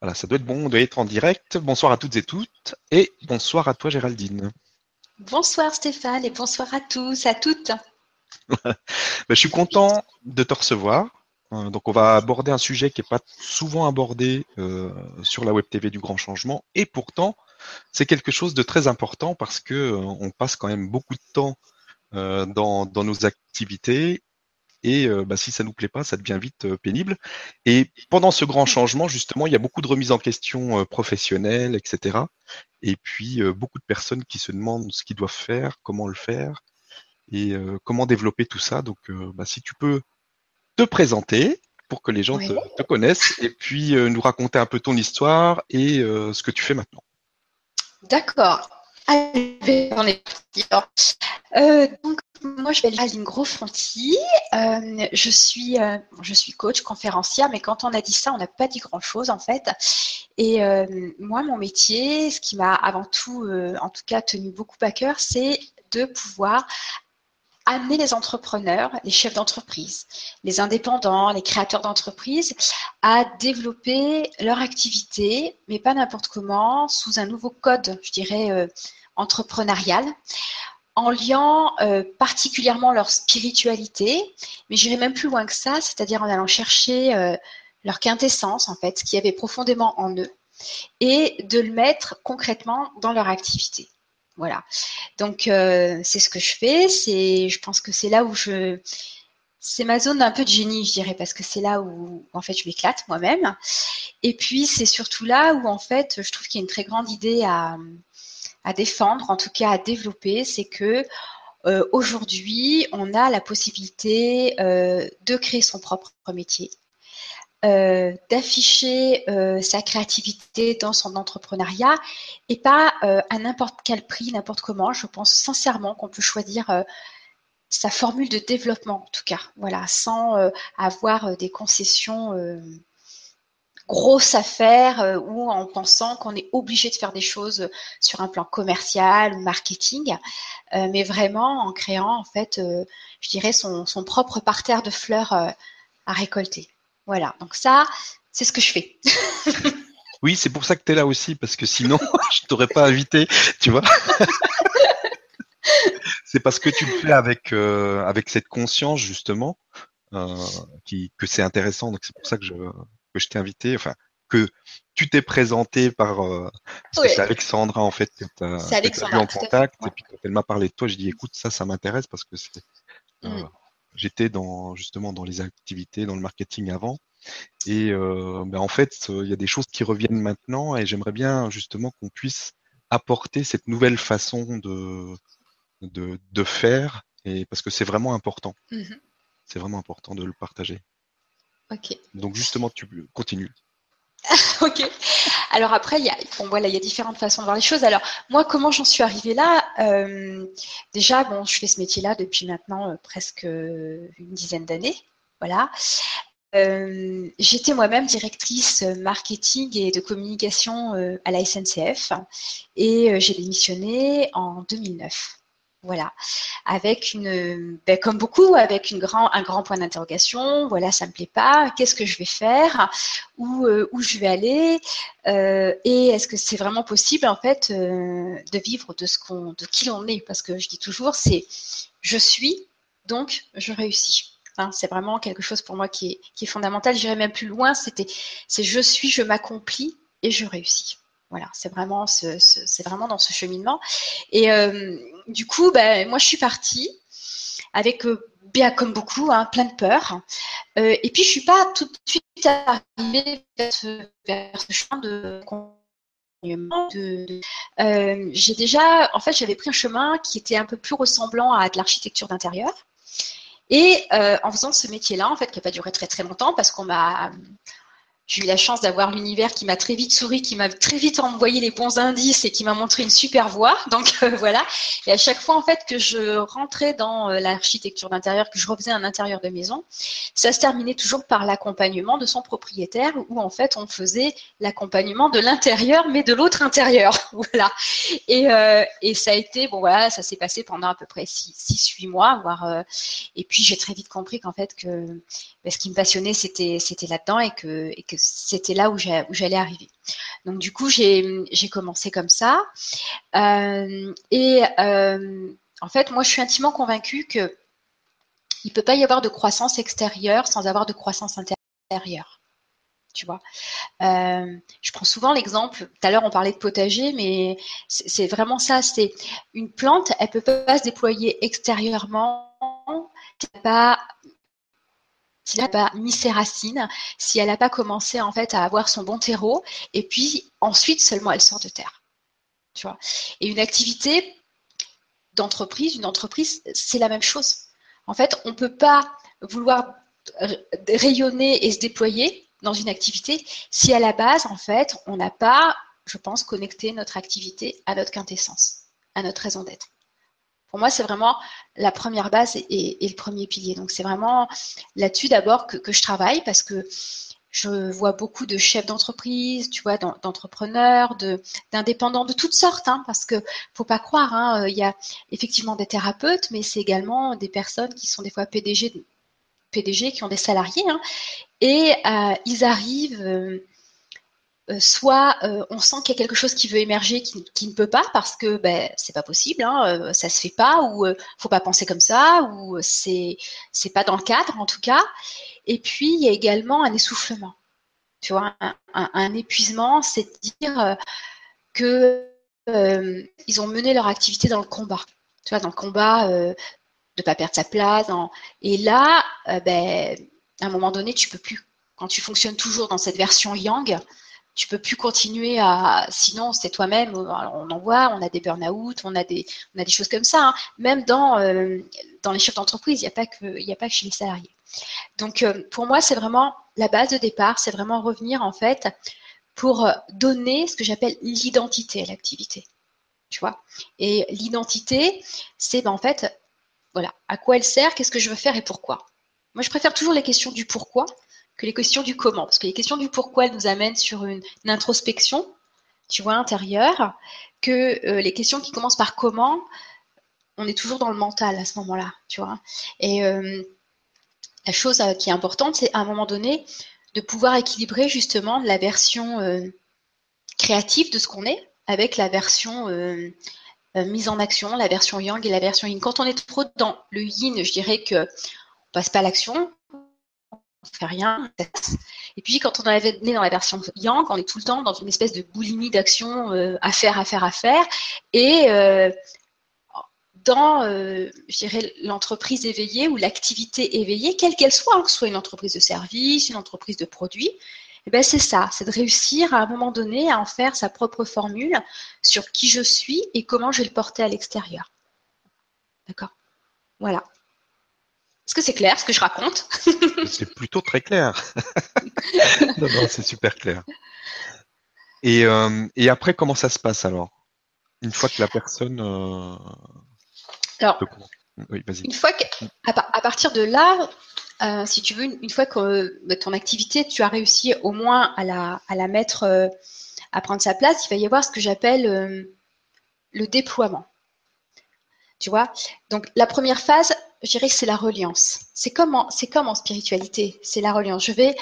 Voilà, ça doit être bon, on doit être en direct. Bonsoir à toutes et toutes, et bonsoir à toi Géraldine. Bonsoir Stéphane, et bonsoir à tous, à toutes. Ben, je suis content de te recevoir. Euh, donc on va aborder un sujet qui n'est pas souvent abordé euh, sur la Web TV du Grand Changement, et pourtant c'est quelque chose de très important parce que euh, on passe quand même beaucoup de temps dans, dans nos activités et euh, bah, si ça nous plaît pas, ça devient vite euh, pénible. Et pendant ce grand changement, justement, il y a beaucoup de remises en question euh, professionnelles, etc. Et puis beaucoup de personnes qui se demandent ce qu'ils doivent faire, comment le faire et comment développer tout ça. Donc, bah, si tu peux te présenter pour que les gens te, connaissent et puis nous raconter un peu ton histoire et ce que tu fais maintenant. D'accord. Allez, on est parti. Euh, donc, moi, je m'appelle Aline Grosfonti. Euh, je, suis, euh, je suis coach, conférencière, mais quand on a dit ça, on n'a pas dit grand-chose, en fait. Et moi, mon métier, ce qui m'a avant tout, en tout cas, tenu beaucoup à cœur, c'est de pouvoir amener les entrepreneurs, les chefs d'entreprise, les indépendants, les créateurs d'entreprise à développer leur activité, mais pas n'importe comment, sous un nouveau code, je dirais, euh, entrepreneurial, en liant euh, particulièrement leur spiritualité, mais j'irai même plus loin que ça, c'est-à-dire en allant chercher euh, leur quintessence, en fait, ce qu'il y avait profondément en eux, et de le mettre concrètement dans leur activité. Voilà. Donc euh, c'est ce que je fais. C'est, je pense que c'est là où je, c'est ma zone un peu de génie, je dirais, parce que c'est là où en fait je m'éclate moi-même. Et puis c'est surtout là où en fait je trouve qu'il y a une très grande idée à, à défendre, en tout cas à développer, c'est que euh, aujourd'hui on a la possibilité euh, de créer son propre métier euh, d'afficher sa créativité dans son entrepreneuriat et pas à n'importe quel prix, n'importe comment. Je pense sincèrement qu'on peut choisir sa formule de développement, en tout cas, voilà, sans avoir des concessions grosses à faire ou en pensant qu'on est obligé de faire des choses sur un plan commercial ou marketing, mais vraiment en créant en fait, je dirais, son, propre parterre de fleurs à récolter. Voilà, donc ça, c'est ce que je fais. oui, c'est pour ça que tu es là aussi, parce que sinon, je t'aurais pas invité, tu vois. c'est parce que tu le fais avec, euh, cette conscience, justement, euh, que c'est intéressant. Donc, c'est pour ça que je, que je t'ai invité. Enfin, que tu t'es présenté par euh, c'est Alexandra en fait que tu as, en contact et puis quand elle m'a parlé de toi, j'ai dit écoute ça ça m'intéresse parce que c'est mm j'étais dans justement dans les activités, dans le marketing avant. Et euh, ben en fait, il y a des choses qui reviennent maintenant et j'aimerais bien justement qu'on puisse apporter cette nouvelle façon de, de, de faire et parce que c'est vraiment important. Mmh c'est vraiment important de le partager. Ok. Donc justement, tu continues. ok. Alors après, il y a, bon, voilà, il y a différentes façons de voir les choses. Alors moi, comment j'en suis arrivée là euh, Déjà, bon, je fais ce métier-là depuis maintenant euh, presque une dizaine d'années. Voilà. Euh, j'étais moi-même directrice marketing et de communication à la SNCF et j'ai démissionné en 2009. Voilà, avec une, ben, comme beaucoup, avec un grand point d'interrogation. Voilà, ça me plaît pas. Qu'est-ce que je vais faire? Où, euh, où je vais aller? Euh, Et est-ce que c'est vraiment possible en fait euh, de vivre de ce qu'on, de qui l'on est? Parce que je dis toujours, c'est je suis, donc je réussis. Hein, c'est vraiment quelque chose pour moi qui est, fondamental. J'irai même plus loin. C'était, c'est je suis, je m'accomplis et je réussis. Voilà, c'est vraiment, ce, c'est vraiment dans ce cheminement. Et du coup, ben, moi, je suis partie avec, euh, bien comme beaucoup, hein, plein de peur. Euh, et puis, je suis pas tout de suite arrivée vers ce, chemin de de, euh, j'ai déjà, en fait, j'avais pris un chemin qui était un peu plus ressemblant à de l'architecture d'intérieur. Et en faisant ce métier-là, en fait, qui n'a pas duré très très longtemps, parce qu'on m'a j'ai eu la chance d'avoir l'univers qui m'a très vite souri, qui m'a très vite envoyé les bons indices et qui m'a montré une super voie. Donc euh, voilà. Et à chaque fois en fait que je rentrais dans euh, l'architecture d'intérieur, que je refaisais un intérieur de maison, ça se terminait toujours par l'accompagnement de son propriétaire, où en fait on faisait l'accompagnement de l'intérieur, mais de l'autre intérieur. voilà. Et, euh, et ça a été bon voilà, ça s'est passé pendant à peu près 6-8 mois, voire. et puis j'ai très vite compris qu'en fait que ben, ce qui me passionnait c'était c'était là-dedans et que et que c'était là où j'allais arriver. Donc du coup, j'ai commencé comme ça. Euh, et euh, en fait, moi, je suis intimement convaincue que il peut pas y avoir de croissance extérieure sans avoir de croissance intérieure. Tu vois, euh, je prends souvent l'exemple. Tout à l'heure, on parlait de potager, mais c'est vraiment ça. C'est une plante, elle peut pas se déployer extérieurement pas si elle n'a pas mis ses racines, si elle n'a pas commencé en fait à avoir son bon terreau, et puis ensuite seulement elle sort de terre. Et une activité d'entreprise, une entreprise, c'est la même chose. En fait, on ne peut pas vouloir rayonner et se déployer dans une activité si à la base, en fait, on n'a pas, je pense, connecté notre activité à notre quintessence, à notre raison d'être. Pour moi, c'est vraiment la première base et, le premier pilier. Donc, c'est vraiment là-dessus d'abord que, je travaille parce que je vois beaucoup de chefs d'entreprise, tu vois, d'entrepreneurs, d'indépendants de, toutes sortes, hein, parce que faut pas croire, hein, il y a effectivement des thérapeutes, mais c'est également des personnes qui sont des fois PDG, PDG qui ont des salariés, hein, et euh, ils arrivent euh, euh, soit euh, on sent qu'il y a quelque chose qui veut émerger qui, ne peut pas parce que ben c'est pas possible, hein, euh, ça se fait pas ou faut pas penser comme ça ou c'est c'est pas dans le cadre en tout cas. Et puis il y a également un essoufflement, tu vois, un, épuisement, c'est dire que ils ont mené leur activité dans le combat, tu vois, dans le combat de pas perdre sa place. Et là, ben à un moment donné, tu peux plus. Quand tu fonctionnes toujours dans cette version yang, tu peux plus continuer à. Sinon, c'est toi-même. On en voit, on a des burn-out, on a des, on a des choses comme ça. Hein. Même dans euh, dans les chefs d'entreprise, il n'y a pas que, il a pas que chez les salariés. Donc, euh, pour moi, c'est vraiment la base de départ. C'est vraiment revenir en fait pour donner ce que j'appelle l'identité à l'activité. Tu vois? Et l'identité, c'est ben, en fait, voilà, à quoi elle sert, qu'est-ce que je veux faire et pourquoi? Moi, je préfère toujours les questions du pourquoi que les questions du comment. Parce que les questions du pourquoi nous amènent sur une, introspection, tu vois, intérieure, que euh, les questions qui commencent par comment, on est toujours dans le mental à ce moment-là, tu vois. Et euh, la chose euh, qui est importante, c'est à un moment donné de pouvoir équilibrer justement la version créative de ce qu'on est avec la version mise en action, la version yang et la version yin. Quand on est trop dans le yin, je dirais que on passe pas à l'action, fait rien. Et puis quand on est dans la version Yang, on est tout le temps dans une espèce de boulimie d'action euh, à faire, à faire, à faire. Et euh, dans, euh, l'entreprise éveillée ou l'activité éveillée, quelle qu'elle soit, hein, que ce soit une entreprise de service, une entreprise de produits, eh ben c'est ça, c'est de réussir à un moment donné à en faire sa propre formule sur qui je suis et comment je vais le porter à l'extérieur. D'accord? Voilà. Est-ce que c'est clair ce que je raconte C'est plutôt très clair. non, non, c'est super clair. Et, euh, et, après, comment ça se passe alors? Une fois que la personne. Euh, alors, oui, une fois qu'à à partir de là, euh, si tu veux, une, fois que ton activité, tu as réussi au moins à la, à la mettre, à prendre sa place, il va y avoir ce que j'appelle le déploiement. Tu vois? Donc, la première phase, je dirais que c'est la reliance. C'est comme en, spiritualité, c'est la reliance. Je vais,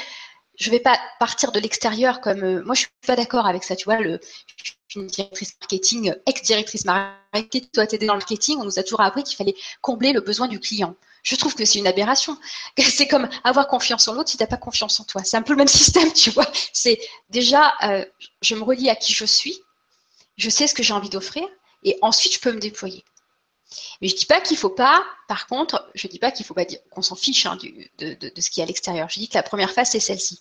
vais pas partir de l'extérieur comme euh, moi. Je suis pas d'accord avec ça. Tu vois, le, je suis une directrice marketing, ex-directrice marketing. Toi, t'es dans le marketing. On nous a toujours appris qu'il fallait combler le besoin du client. Je trouve que c'est une aberration. C'est comme avoir confiance en l'autre si t'as pas confiance en toi. C'est un peu le même système, tu vois. C'est déjà, euh, je me relie à qui je suis. Je sais ce que j'ai envie d'offrir et ensuite je peux me déployer. Mais je dis pas qu'il faut pas, par contre, je dis pas qu'il faut pas qu'on s'en fiche hein, de, ce qui est à l'extérieur. Je dis que la première phase, c'est celle-ci.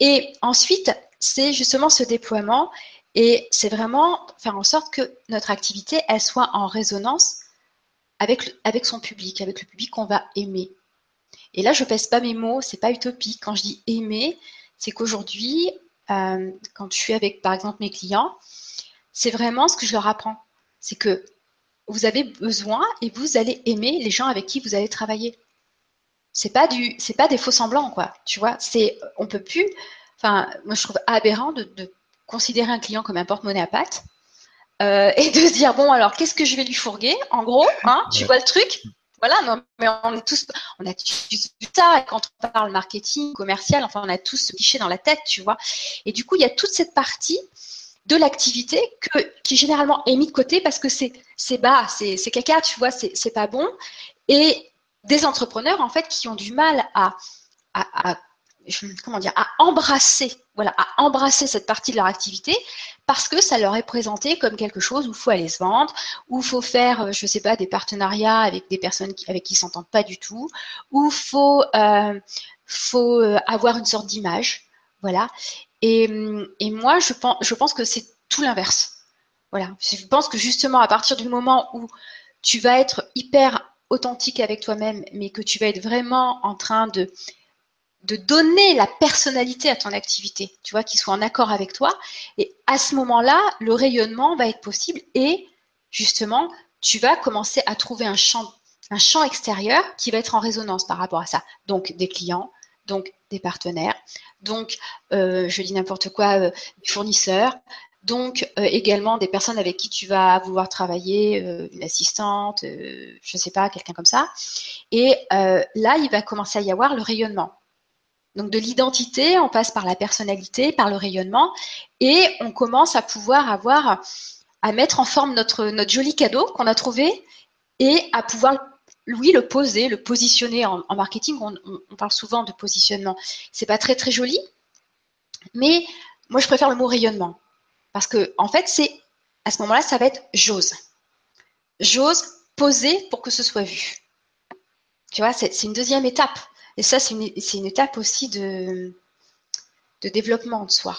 Et ensuite, c'est justement ce déploiement et c'est vraiment faire en sorte que notre activité, elle soit en résonance avec, avec son public, avec le public qu'on va aimer. Et là, je pèse pas mes mots, c'est pas utopique. Quand je dis aimer, c'est qu'aujourd'hui, euh, quand je suis avec, par exemple, mes clients, c'est vraiment ce que je leur apprends. C'est que vous avez besoin et vous allez aimer les gens avec qui vous allez travailler. C'est pas du, c'est pas des faux semblants quoi. Tu vois, c'est, on peut plus. Enfin, moi je trouve aberrant de, considérer un client comme un porte-monnaie à pattes euh, et de se dire bon alors qu'est-ce que je vais lui fourguer? En gros, hein, tu vois le truc? Voilà, non, mais on est tous, on a tous ça. Et quand on parle marketing, commercial, enfin, on a tous ce cliché dans la tête, tu vois. Et du coup, il y a toute cette partie de l'activité que, qui généralement est mis de côté parce que c'est, c'est bas, c'est, caca, tu vois, c'est, pas bon. Et des entrepreneurs, en fait, qui ont du mal à, embrasser, voilà, à embrasser cette partie de leur activité parce que ça leur est présenté comme quelque chose où il faut aller se vendre, où il faut faire, euh, je sais pas, des partenariats avec des personnes avec qui ils s'entendent pas du tout, où faut, euh, faut euh, avoir une sorte d'image, voilà. Et, moi, je pense, que c'est tout l'inverse. Voilà. Je pense que justement, à partir du moment où tu vas être hyper authentique avec toi-même, mais que tu vas être vraiment en train de donner la personnalité à ton activité, tu vois, qui soit en accord avec toi. Et à ce moment-là, le rayonnement va être possible et justement, tu vas commencer à trouver un champ extérieur qui va être en résonance par rapport à ça. Donc des clients, donc des partenaires, donc euh, je dis n'importe quoi, euh, des fournisseurs, donc euh, également des personnes avec qui tu vas vouloir travailler, une assistante, je ne sais pas, quelqu'un comme ça. Et là, il va commencer à y avoir le rayonnement. Donc de l'identité, on passe par la personnalité, par le rayonnement, et on commence à pouvoir avoir, à mettre en forme notre, notre joli cadeau qu'on a trouvé et à pouvoir, lui, le poser, le positionner en, marketing. On, parle souvent de positionnement. C'est pas très très joli, mais moi je préfère le mot rayonnement parce que en fait c'est à ce moment-là ça va être j'ose, j'ose poser pour que ce soit vu. Tu vois, c'est une deuxième étape. Et ça, c'est une, étape aussi de, de développement de soi.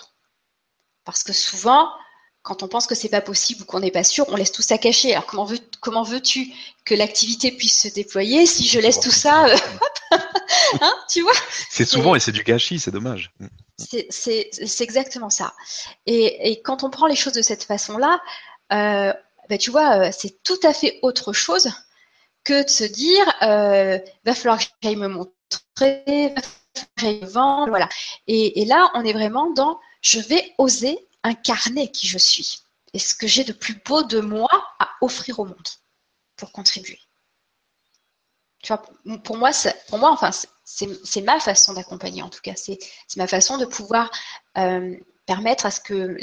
Parce que souvent, quand on pense que c'est pas possible ou qu'on n'est pas sûr, on laisse tout ça cacher. Alors comment veux comment veux-tu que l'activité puisse se déployer si je laisse tout ça euh, hein, Tu vois? C'est souvent et, c'est du gâchis, c'est dommage. Mm. C'est exactement ça. Et, et, quand on prend les choses de cette façon-là, euh, ben, tu vois, euh, c'est tout à fait autre chose que de se dire, euh, va falloir que j'aille me montrer vendre, voilà. Et, là, on est vraiment dans je vais oser incarner qui je suis et ce que j'ai de plus beau de moi à offrir au monde pour contribuer. Tu vois, pour moi, pour moi, enfin, c'est ma façon d'accompagner en tout cas. C'est ma façon de pouvoir euh, permettre à ce que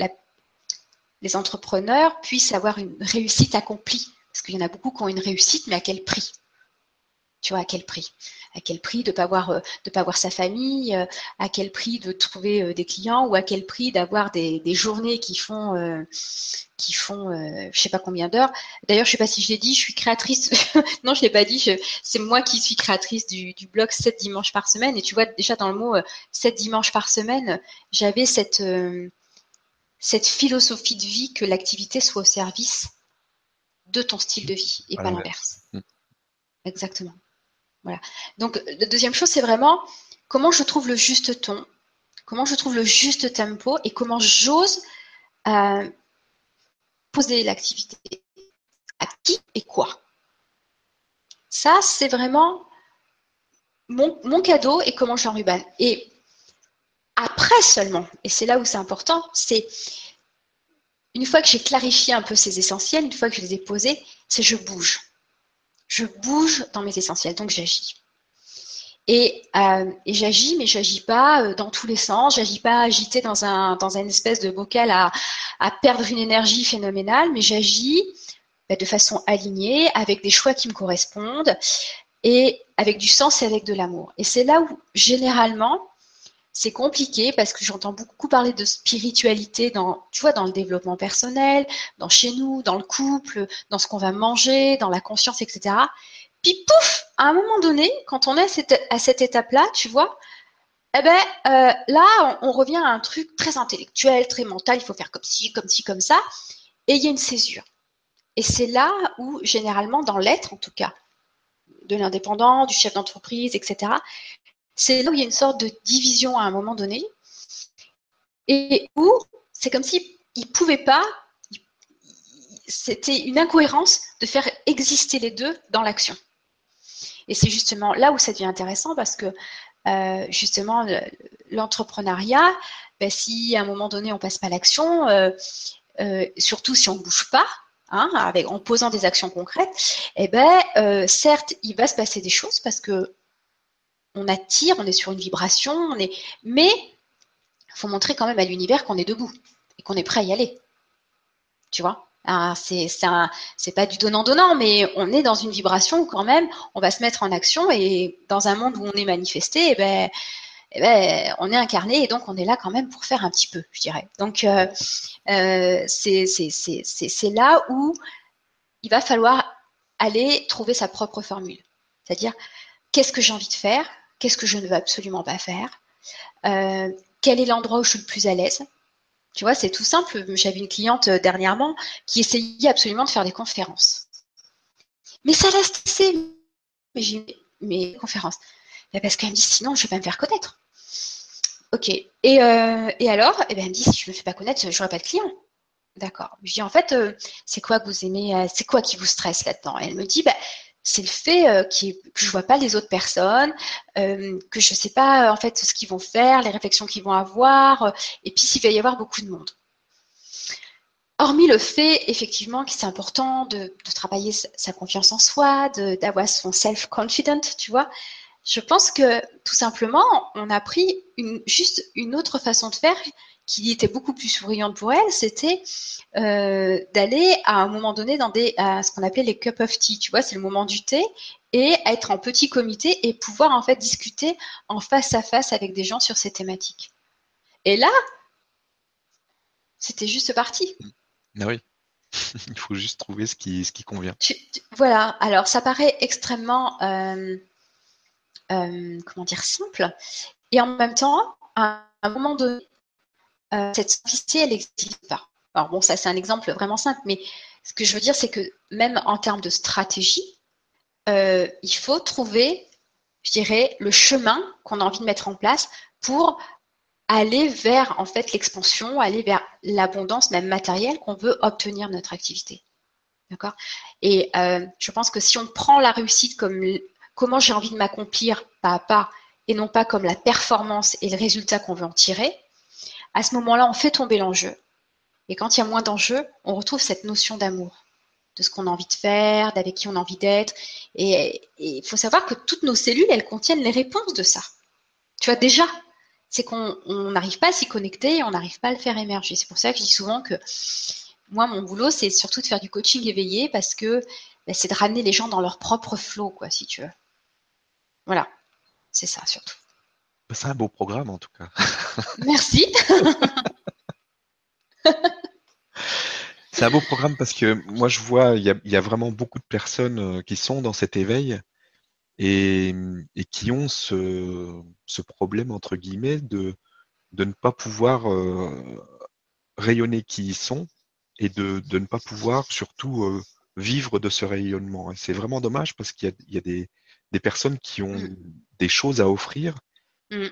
les entrepreneurs puissent avoir une réussite accomplie. Parce qu'il y en a beaucoup qui ont une réussite, mais à quel prix? Tu vois, à quel prix? À quel prix de ne pas, voir, euh, de pas voir sa famille euh, À quel prix de trouver euh, des clients Ou à quel prix d'avoir des, journées qui font, qui font je sais pas combien d'heures? D'ailleurs, je sais pas si je l'ai dit, je suis créatrice. non, je l'ai pas dit. C'est moi qui suis créatrice du, blog 7 dimanches par semaine. Et tu vois, déjà dans le mot 7 dimanches par semaine, j'avais cette, cette philosophie de vie que l'activité soit au service de ton style de vie et pas l'inverse. Mm. Exactement. Voilà. Donc, la deuxième chose, c'est vraiment comment je trouve le juste ton, comment je trouve le juste tempo et comment j'ose euh, poser l'activité. À qui et quoi. Ça, c'est vraiment mon, cadeau et comment je l'enrubane. Et après seulement, et c'est là où c'est important, c'est une fois que j'ai clarifié un peu ces essentiels, une fois que je les ai posés, c'est je bouge je bouge dans mes essentiels, donc j'agis. Et, euh, j'agis, mais j'agis pas euh, dans tous les sens. J'agis pas agité dans un dans une espèce de bocal à, à perdre une énergie phénoménale, mais j'agis bah, de façon alignée, avec des choix qui me correspondent et avec du sens et avec de l'amour. Et c'est là où généralement c'est compliqué parce que j'entends beaucoup parler de spiritualité dans, tu vois, dans le développement personnel, dans chez nous, dans le couple, dans ce qu'on va manger, dans la conscience, etc. Puis pouf, à un moment donné, quand on est à cette, étape-là, tu vois, eh ben euh, là, on, revient à un truc très intellectuel, très mental. Il faut faire comme ci, comme ci, comme ça, et il y a une césure. Et c'est là où, généralement, dans l'être, en tout cas, de l'indépendant, du chef d'entreprise, etc., c'est là où il y a une sorte de division à un moment donné, et où c'est comme s'il ne pouvait pas, c'était une incohérence de faire exister les deux dans l'action. Et c'est justement là où ça devient intéressant parce que euh, justement l'entrepreneuriat, ben, si à un moment donné on passe pas l'action, euh, euh, surtout si on ne bouge pas, hein, en posant des actions concrètes, eh ben, certes, il va se passer des choses parce que on attire, on est sur une vibration, on est, mais il faut montrer quand même à l'univers qu'on est debout et qu'on est prêt à y aller. Tu vois? Ah, c'est c'est pas du donnant donnant, mais on est dans une vibration où quand même, on va se mettre en action et dans un monde où on est manifesté, eh ben, eh ben, on est incarné et donc on est là quand même pour faire un petit peu, je dirais. Donc euh, euh, c'est là où il va falloir aller trouver sa propre formule, c'est-à-dire qu'est-ce que j'ai envie de faire, qu'est-ce que je ne veux absolument pas faire, euh, quel est l'endroit où je suis le plus à l'aise, tu vois, c'est tout simple. J'avais une cliente euh, dernièrement qui essayait absolument de faire des conférences. Mais ça l'a stressé. Mais j'ai mes conférences. parce qu'elle me dit sinon je vais pas me faire connaître. Ok. Et, euh, alors, eh ben, elle me dit si je me fais pas connaître, je n'aurai pas de clients. D'accord. Je dis en fait, c'est quoi que vous aimez, c'est quoi qui vous stresse là-dedans? Elle me dit, bah, c'est le fait euh, que je vois pas les autres personnes, euh, que je sais pas en fait ce qu'ils vont faire, les réflexions qu'ils vont avoir, euh, et puis s'il va y avoir beaucoup de monde. Hormis le fait effectivement que c'est important de, travailler sa confiance en soi, d'avoir son self-confident, tu vois, je pense que tout simplement on a pris juste une autre façon de faire qui était beaucoup plus souriante pour elle, c'était euh, d'aller à un moment donné dans des, à ce qu'on appelait les cup of tea, tu vois, c'est le moment du thé, et être en petit comité et pouvoir en fait discuter en face à face avec des gens sur ces thématiques. Et là, c'était juste parti. Ah oui. Il faut juste trouver ce qui, ce qui convient. voilà, alors ça paraît extrêmement, euh, euh, comment dire, simple. Et en même temps, à un moment donné, euh, cette simplicité, elle n'existe pas. Alors bon, ça c'est un exemple vraiment simple, mais ce que je veux dire, c'est que même en termes de stratégie, euh, il faut trouver, je dirais, le chemin qu'on a envie de mettre en place pour aller vers en fait l'expansion, aller vers l'abondance même matérielle qu'on veut obtenir de notre activité. D'accord? Et euh, je pense que si on prend la réussite comme comment j'ai envie de m'accomplir pas à pas et non pas comme la performance et le résultat qu'on veut en tirer, à ce moment-là, on fait tomber l'enjeu. Et quand il y a moins d'enjeux, on retrouve cette notion d'amour, de ce qu'on a envie de faire, d'avec qui on a envie d'être. Et il faut savoir que toutes nos cellules, elles contiennent les réponses de ça. Tu vois, déjà, c'est qu'on n'arrive pas à s'y connecter et on n'arrive pas à le faire émerger. C'est pour ça que je dis souvent que moi, mon boulot, c'est surtout de faire du coaching éveillé parce que ben, c'est de ramener les gens dans leur propre flot, quoi, si tu veux. Voilà, c'est ça surtout. C'est un beau programme en tout cas. Merci. C'est un beau programme parce que moi je vois, il y a, vraiment beaucoup de personnes euh, qui sont dans cet éveil et, qui ont ce, problème, entre guillemets, de, de ne pas pouvoir euh, rayonner qui ils sont et de, ne pas pouvoir surtout euh, vivre de ce rayonnement. Et c'est vraiment dommage parce qu'il y a, des, des, personnes qui ont mm. des choses à offrir Mm.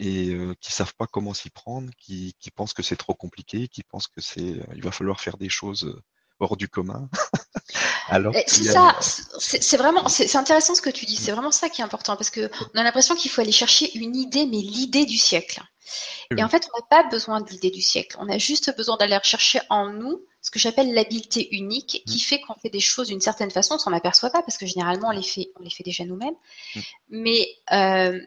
et euh, qui savent pas comment s'y prendre, qui, qui pensent que c'est trop compliqué, qui pensent que c'est, euh, il va falloir faire des choses euh, hors du commun. Alors c'est ça, c'est vraiment, c'est intéressant ce que tu dis. C'est vraiment ça qui est important parce que on a l'impression qu'il faut aller chercher une idée, mais l'idée du siècle. Et en fait, on n'a pas besoin de l'idée du siècle. On a juste besoin d'aller rechercher en nous ce que j'appelle l'habileté unique qui mm. fait qu'on fait des choses d'une certaine façon, on s'en aperçoit pas parce que généralement on les fait, on les fait déjà nous-mêmes. Mm. Mais euh,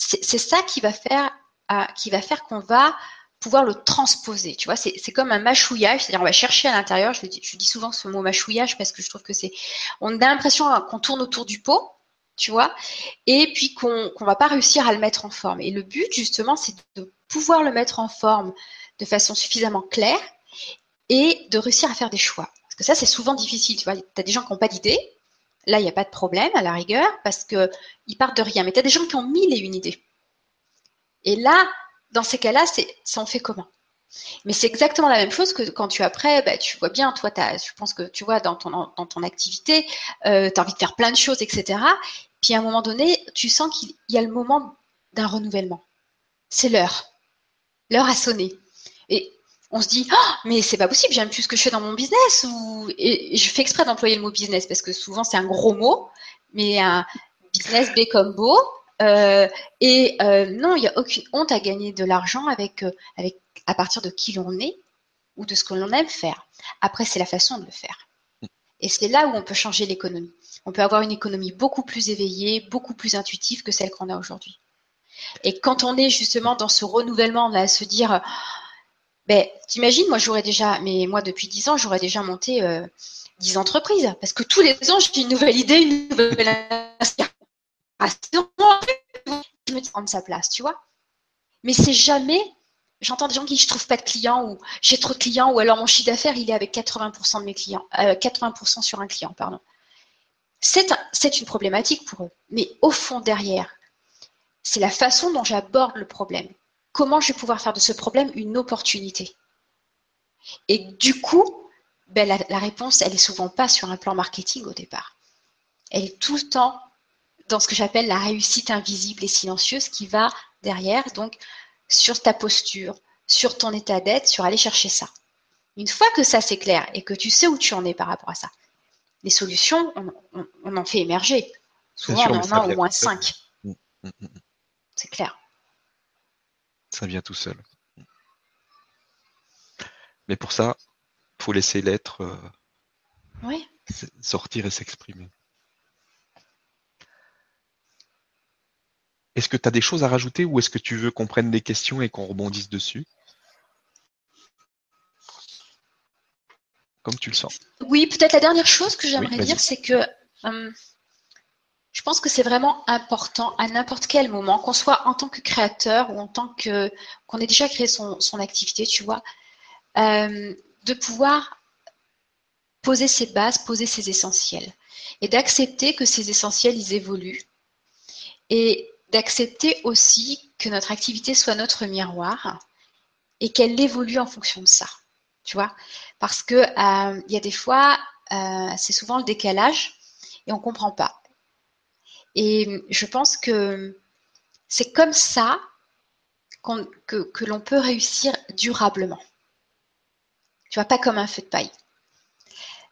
c'est ça qui va faire, euh, qui va faire qu'on va pouvoir le transposer. Tu vois, c'est comme un mâchouillage, c'est-à-dire on va chercher à l'intérieur. Je, dis souvent ce mot mâchouillage parce que je trouve que c'est, on a l'impression qu'on tourne autour du pot, tu vois, et puis qu'on ne va pas réussir à le mettre en forme. Et le but justement, c'est de pouvoir le mettre en forme de façon suffisamment claire et de réussir à faire des choix. Parce que ça, c'est souvent difficile. Tu vois, tu as des gens qui n'ont pas d'idée, Là, il n'y a pas de problème à la rigueur parce qu'ils partent de rien. Mais tu as des gens qui ont mille et une idées. Et là, dans ces cas-là, ça en fait comment? Mais c'est exactement la même chose que quand tu après, bah, tu vois bien, toi, je pense que tu vois dans ton, dans ton activité, euh, tu as envie de faire plein de choses, etc. Puis à un moment donné, tu sens qu'il y a le moment d'un renouvellement. C'est l'heure. L'heure a sonné. Et on se dit oh, mais c'est pas possible, j'aime plus ce que je fais dans mon business ou et je fais exprès d'employer le mot business parce que souvent c'est un gros mot, mais un business B comme beau. Euh, et euh, non, il n'y a aucune honte à gagner de l'argent avec, euh, avec à partir de qui l'on est ou de ce que l'on aime faire. Après, c'est la façon de le faire. Et c'est là où on peut changer l'économie. On peut avoir une économie beaucoup plus éveillée, beaucoup plus intuitive que celle qu'on a aujourd'hui. Et quand on est justement dans ce renouvellement, là, à se dire, ben, t'imagines, moi j'aurais déjà, mais moi depuis dix ans, j'aurais déjà monté euh, dix entreprises. Parce que tous les ans, j'ai une nouvelle idée, une nouvelle inspiration. Je me dis prendre sa place, tu vois. Mais c'est jamais j'entends des gens qui disent je trouve pas de clients ou j'ai trop de clients ou alors mon chiffre d'affaires il est avec 80% de mes clients, 80% euh, sur un client, pardon. C'est une problématique pour eux. Mais au fond derrière, c'est la façon dont j'aborde le problème. Comment je vais pouvoir faire de ce problème une opportunité? Et du coup, ben, la, la, réponse, elle est souvent pas sur un plan marketing au départ. Elle est tout le temps dans ce que j'appelle la réussite invisible et silencieuse qui va derrière. Donc, sur ta posture, sur ton état d'être, sur aller chercher ça. Une fois que ça c'est clair et que tu sais où tu en es par rapport à ça, les solutions, on, en fait émerger. Souvent, on en a au moins cinq. Mm, mm, mm, c'est clair. Ça vient tout seul. Mais pour ça, il faut laisser l'être euh, sortir et s'exprimer. Est-ce que tu as des choses à rajouter ou est-ce que tu veux qu'on prenne des questions et qu'on rebondisse dessus? Comme tu le sens. Oui, peut-être la dernière chose que j'aimerais dire, c'est que hum, je pense que c'est vraiment important à n'importe quel moment, qu'on soit en tant que créateur ou en tant que qu'on ait déjà créé son, activité, tu vois, hum, de pouvoir poser ses bases, poser ses essentiels et d'accepter que ces essentiels, ils évoluent. Et d'accepter aussi que notre activité soit notre miroir et qu'elle évolue en fonction de ça. Tu vois Parce que euh, il y a des fois, euh, c'est souvent le décalage et on comprend pas. Et je pense que c'est comme ça que, l'on peut réussir durablement. Tu vois, pas comme un feu de paille.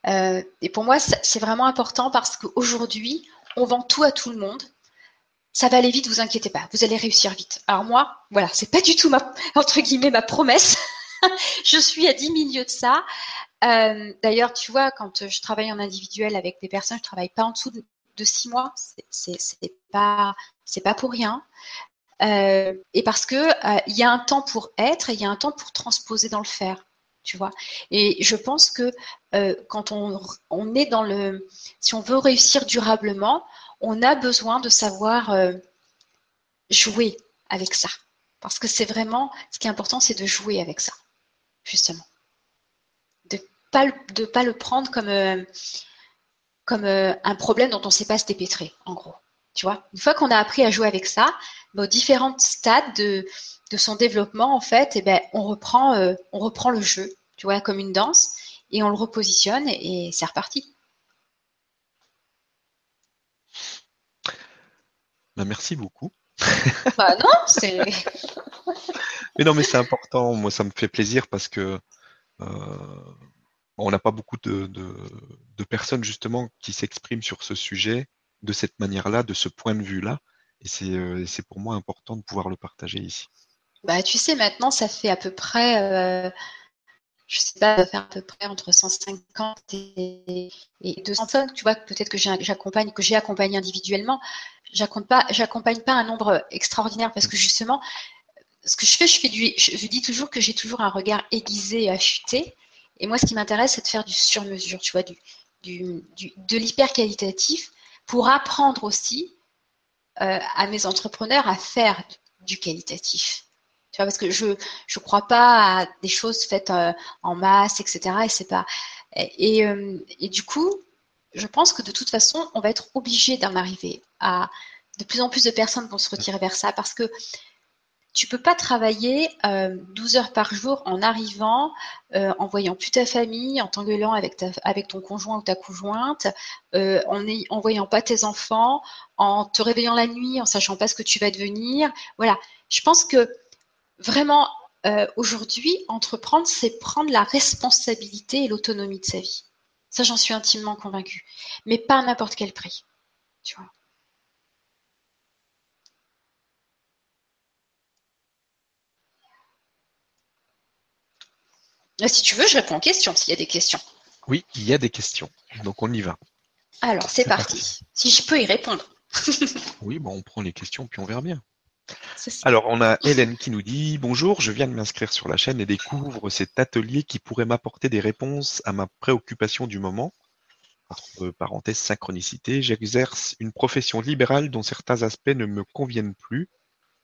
Euh, et pour moi, c'est vraiment important parce qu'aujourd'hui, on vend tout à tout le monde ça va aller vite, vous inquiétez pas, vous allez réussir vite. Alors moi, voilà, c'est pas du tout ma, entre guillemets, ma promesse. je suis à 10 milieux de ça. Euh, d'ailleurs, tu vois, quand je travaille en individuel avec des personnes, je travaille pas en dessous de, de 6 mois. C'est pas, pas pour rien. Euh, et parce que euh, il y a un temps pour être et il y a un temps pour transposer dans le faire. Tu vois. Et je pense que quand on, on est dans le, si on veut réussir durablement, on a besoin de savoir euh, jouer avec ça. Parce que c'est vraiment, ce qui est important, c'est de jouer avec ça, justement. De ne pas, le prendre comme, euh, comme euh, un problème dont on ne sait pas se dépêtrer, en gros. Tu vois, une fois qu'on a appris à jouer avec ça, bah, aux différents stades de, son développement, en fait, eh ben, on, reprend, on reprend le jeu, tu vois, comme une danse, et on le repositionne et c'est reparti. Bah, merci beaucoup. Bah non, c'est. mais non, mais c'est important. Moi, ça me fait plaisir parce que euh, on n'a pas beaucoup de, personnes justement qui s'expriment sur ce sujet de cette manière-là, de ce point de vue-là. Et euh, c'est pour moi important de pouvoir le partager ici. Bah, tu sais, maintenant, ça fait à peu près euh, je sais pas, faire à peu près entre 150 et, 200 personnes. Tu vois, peut-être que j'accompagne, que j'ai accompagné individuellement. J'accompagne pas, pas un nombre extraordinaire parce que justement, ce que je fais, je fais du, je, dis toujours que j'ai toujours un regard aiguisé et affûté. Et moi, ce qui m'intéresse, c'est de faire du sur-mesure, tu vois, du, de l'hyper qualitatif pour apprendre aussi euh, à mes entrepreneurs à faire du qualitatif parce que je ne crois pas à des choses faites euh, en masse, etc. Et c'est pas. Et, euh, et, du coup, je pense que de toute façon, on va être obligé d'en arriver à de plus en plus de personnes vont se retirer vers ça parce que tu peux pas travailler 12 euh, heures par jour en arrivant, en voyant plus ta famille, en t'engueulant avec, avec ton conjoint ou ta conjointe, en en voyant pas tes enfants, en te réveillant la nuit, en sachant pas ce que tu vas devenir. Voilà. Je pense que vraiment, euh, aujourd'hui, entreprendre, c'est prendre la responsabilité et l'autonomie de sa vie. Ça, j'en suis intimement convaincue. Mais pas à n'importe quel prix. Si tu veux, je réponds aux questions, s'il y a des questions. Oui, il y a des questions. Donc on y va. Alors, c'est parti. Si je peux y répondre. oui, bon, on prend les questions puis on verra bien. Alors, on a Hélène qui nous dit Bonjour, je viens de m'inscrire sur la chaîne et découvre cet atelier qui pourrait m'apporter des réponses à ma préoccupation du moment. Entre parenthèses, synchronicité, j'exerce une profession libérale dont certains aspects ne me conviennent plus,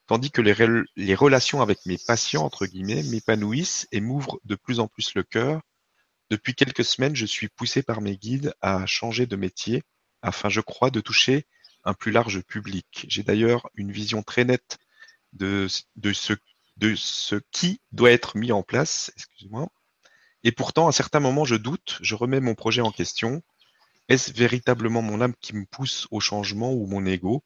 tandis que les, relations avec mes patients, entre guillemets, m'épanouissent et m'ouvrent de plus en plus le cœur. Depuis quelques semaines, je suis poussé par mes guides à changer de métier afin, je crois, de toucher un plus large public. J'ai d'ailleurs une vision très nette de, de, ce, de ce qui doit être mis en place. Excusez-moi. Et pourtant, à certains moments, je doute, je remets mon projet en question. Est-ce véritablement mon âme qui me pousse au changement ou mon ego?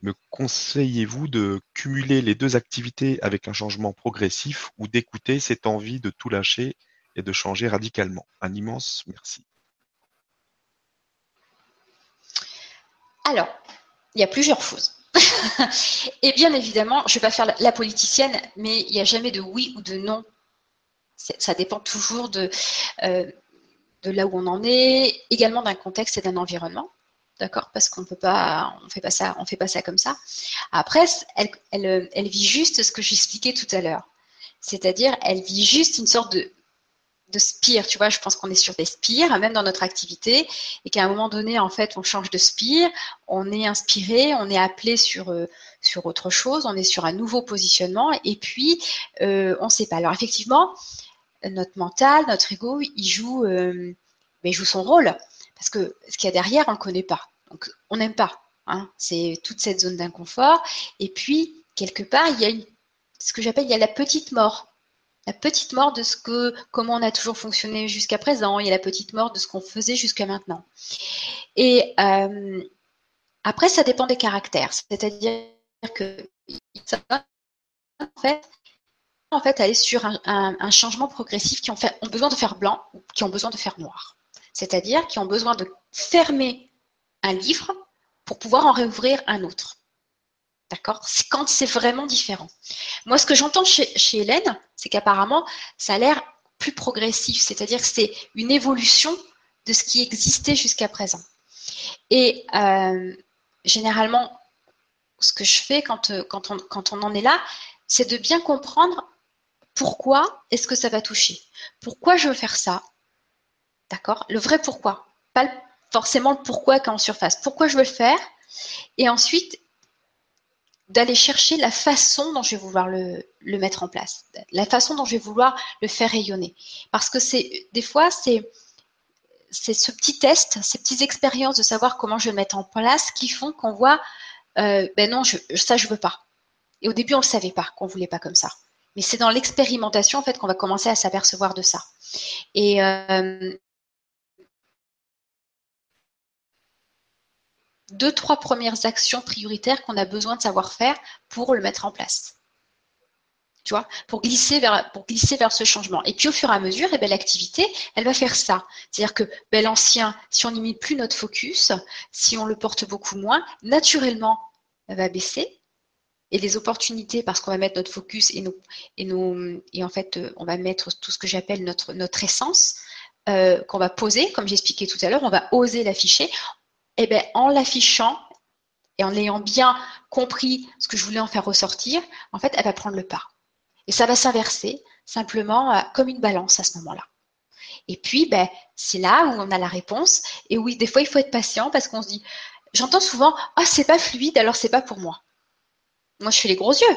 Me conseillez-vous de cumuler les deux activités avec un changement progressif ou d'écouter cette envie de tout lâcher et de changer radicalement? Un immense merci. Alors, il y a plusieurs choses. et bien évidemment, je ne vais pas faire la politicienne, mais il n'y a jamais de oui ou de non. Ça dépend toujours de, euh, de là où on en est, également d'un contexte et d'un environnement. D'accord Parce qu'on peut pas, on fait pas ça, on fait pas ça comme ça. Après, elle, vit juste ce que j'expliquais tout à l'heure. C'est-à-dire, elle vit juste une sorte de, spire, tu vois, je pense qu'on est sur des spires, même dans notre activité, et qu'à un moment donné, en fait, on change de spire, on est inspiré, on est appelé sur, euh, sur autre chose, on est sur un nouveau positionnement, et puis euh, on ne sait pas. Alors effectivement, notre mental, notre ego, il joue, euh, ben, il joue son rôle, parce que ce qu'il y a derrière, on ne connaît pas. Donc on n'aime pas. Hein, c'est toute cette zone d'inconfort. Et puis, quelque part, il y a ce que j'appelle, il y a la petite mort la petite mort de ce que, comment on a toujours fonctionné jusqu'à présent, il y a la petite mort de ce qu'on faisait jusqu'à maintenant. Et euh, après, ça dépend des caractères. C'est-à-dire que en fait, en fait, aller sur un, changement progressif qui ont, fait, ont besoin de faire blanc ou qui ont besoin de faire noir. C'est-à-dire qui ont besoin de fermer un livre pour pouvoir en réouvrir un autre. D'accord? C'est quand c'est vraiment différent. Moi, ce que j'entends chez, Hélène, c'est qu'apparemment, ça a l'air plus progressif, c'est-à-dire que c'est une évolution de ce qui existait jusqu'à présent. Et euh, généralement, ce que je fais euh, quand, on, quand on en est là, c'est de bien comprendre pourquoi est-ce que ça va toucher? Pourquoi je veux faire ça? D'accord? Le vrai pourquoi. Pas forcément le pourquoi quand en surface. Pourquoi je veux le faire? Et ensuite, d'aller chercher la façon dont je vais vouloir le, mettre en place, la façon dont je vais vouloir le faire rayonner. Parce que c'est des fois, c'est c'est ce petit test, ces petites expériences de savoir comment je vais le mettre en place qui font qu'on voit, euh, ben non, ça je veux pas. Et au début, on ne savait pas qu'on voulait pas comme ça. Mais c'est dans l'expérimentation en fait qu'on va commencer à s'apercevoir de ça. Et euh, deux, trois premières actions prioritaires qu'on a besoin de savoir faire pour le mettre en place. Tu vois, pour glisser vers, ce changement. Et puis au fur et à mesure, eh ben, l'activité, elle va faire ça. C'est-à-dire que ben, l'ancien, si on n'y met plus notre focus, si on le porte beaucoup moins, naturellement, elle va baisser. Et les opportunités, parce qu'on va mettre notre focus et, nos, et, en fait, on va mettre tout ce que j'appelle notre, notre essence, euh, qu'on va poser, comme j'expliquais tout à l'heure, on va oser l'afficher, eh ben, en l'affichant et en ayant bien compris ce que je voulais en faire ressortir, en fait, elle va prendre le pas. Et ça va s'inverser simplement euh, comme une balance à ce moment-là. Et puis, ben, c'est là où on a la réponse. Et oui, des fois, il faut être patient parce qu'on se dit, j'entends souvent, ah, c'est pas fluide, alors c'est pas pour moi. Moi, je fais les gros yeux.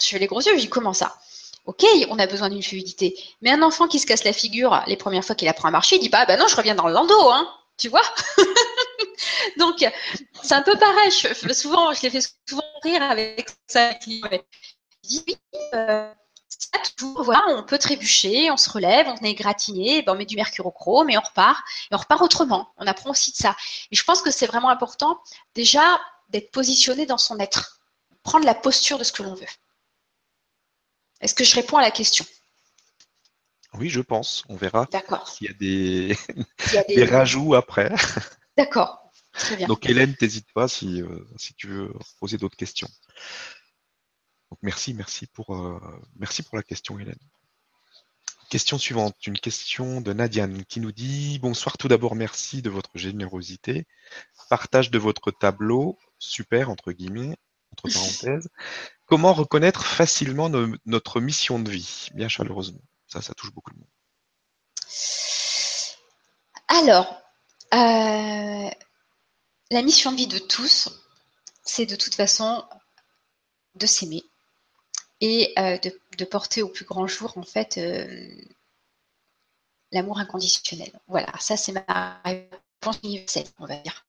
Je fais les gros yeux, je dis, comment ça? Ok, on a besoin d'une fluidité. Mais un enfant qui se casse la figure les premières fois qu'il apprend à marcher, il dit pas, bah non, je reviens dans le landau, hein. Tu vois? Donc, c'est un peu pareil. Je, souvent, je les fais souvent rire avec ça. Je dis oui, euh, toujours, voilà, on peut trébucher, on se relève, on est égratigné, ben on met du mercurochrome et on repart. Et on repart autrement. On apprend aussi de ça. Et je pense que c'est vraiment important, déjà, d'être positionné dans son être. Prendre la posture de ce que l'on veut. Est-ce que je réponds à la question? Oui, je pense. On verra s'il y a des, des... rajouts après. D'accord. Très bien. Donc Hélène, n'hésite pas si, euh, si tu veux poser d'autres questions. Donc merci, merci pour, euh, merci pour la question, Hélène. Question suivante, une question de Nadiane qui nous dit Bonsoir, tout d'abord merci de votre générosité. Partage de votre tableau, super entre guillemets, entre parenthèses. Comment reconnaître facilement notre mission de vie? Bien chaleureusement. Ça, ça touche beaucoup de monde. Alors, euh, la mission de vie de tous, c'est de toute façon de s'aimer et euh, de, porter au plus grand jour en fait euh, l'amour inconditionnel. Voilà, ça c'est ma réponse universelle, on va dire.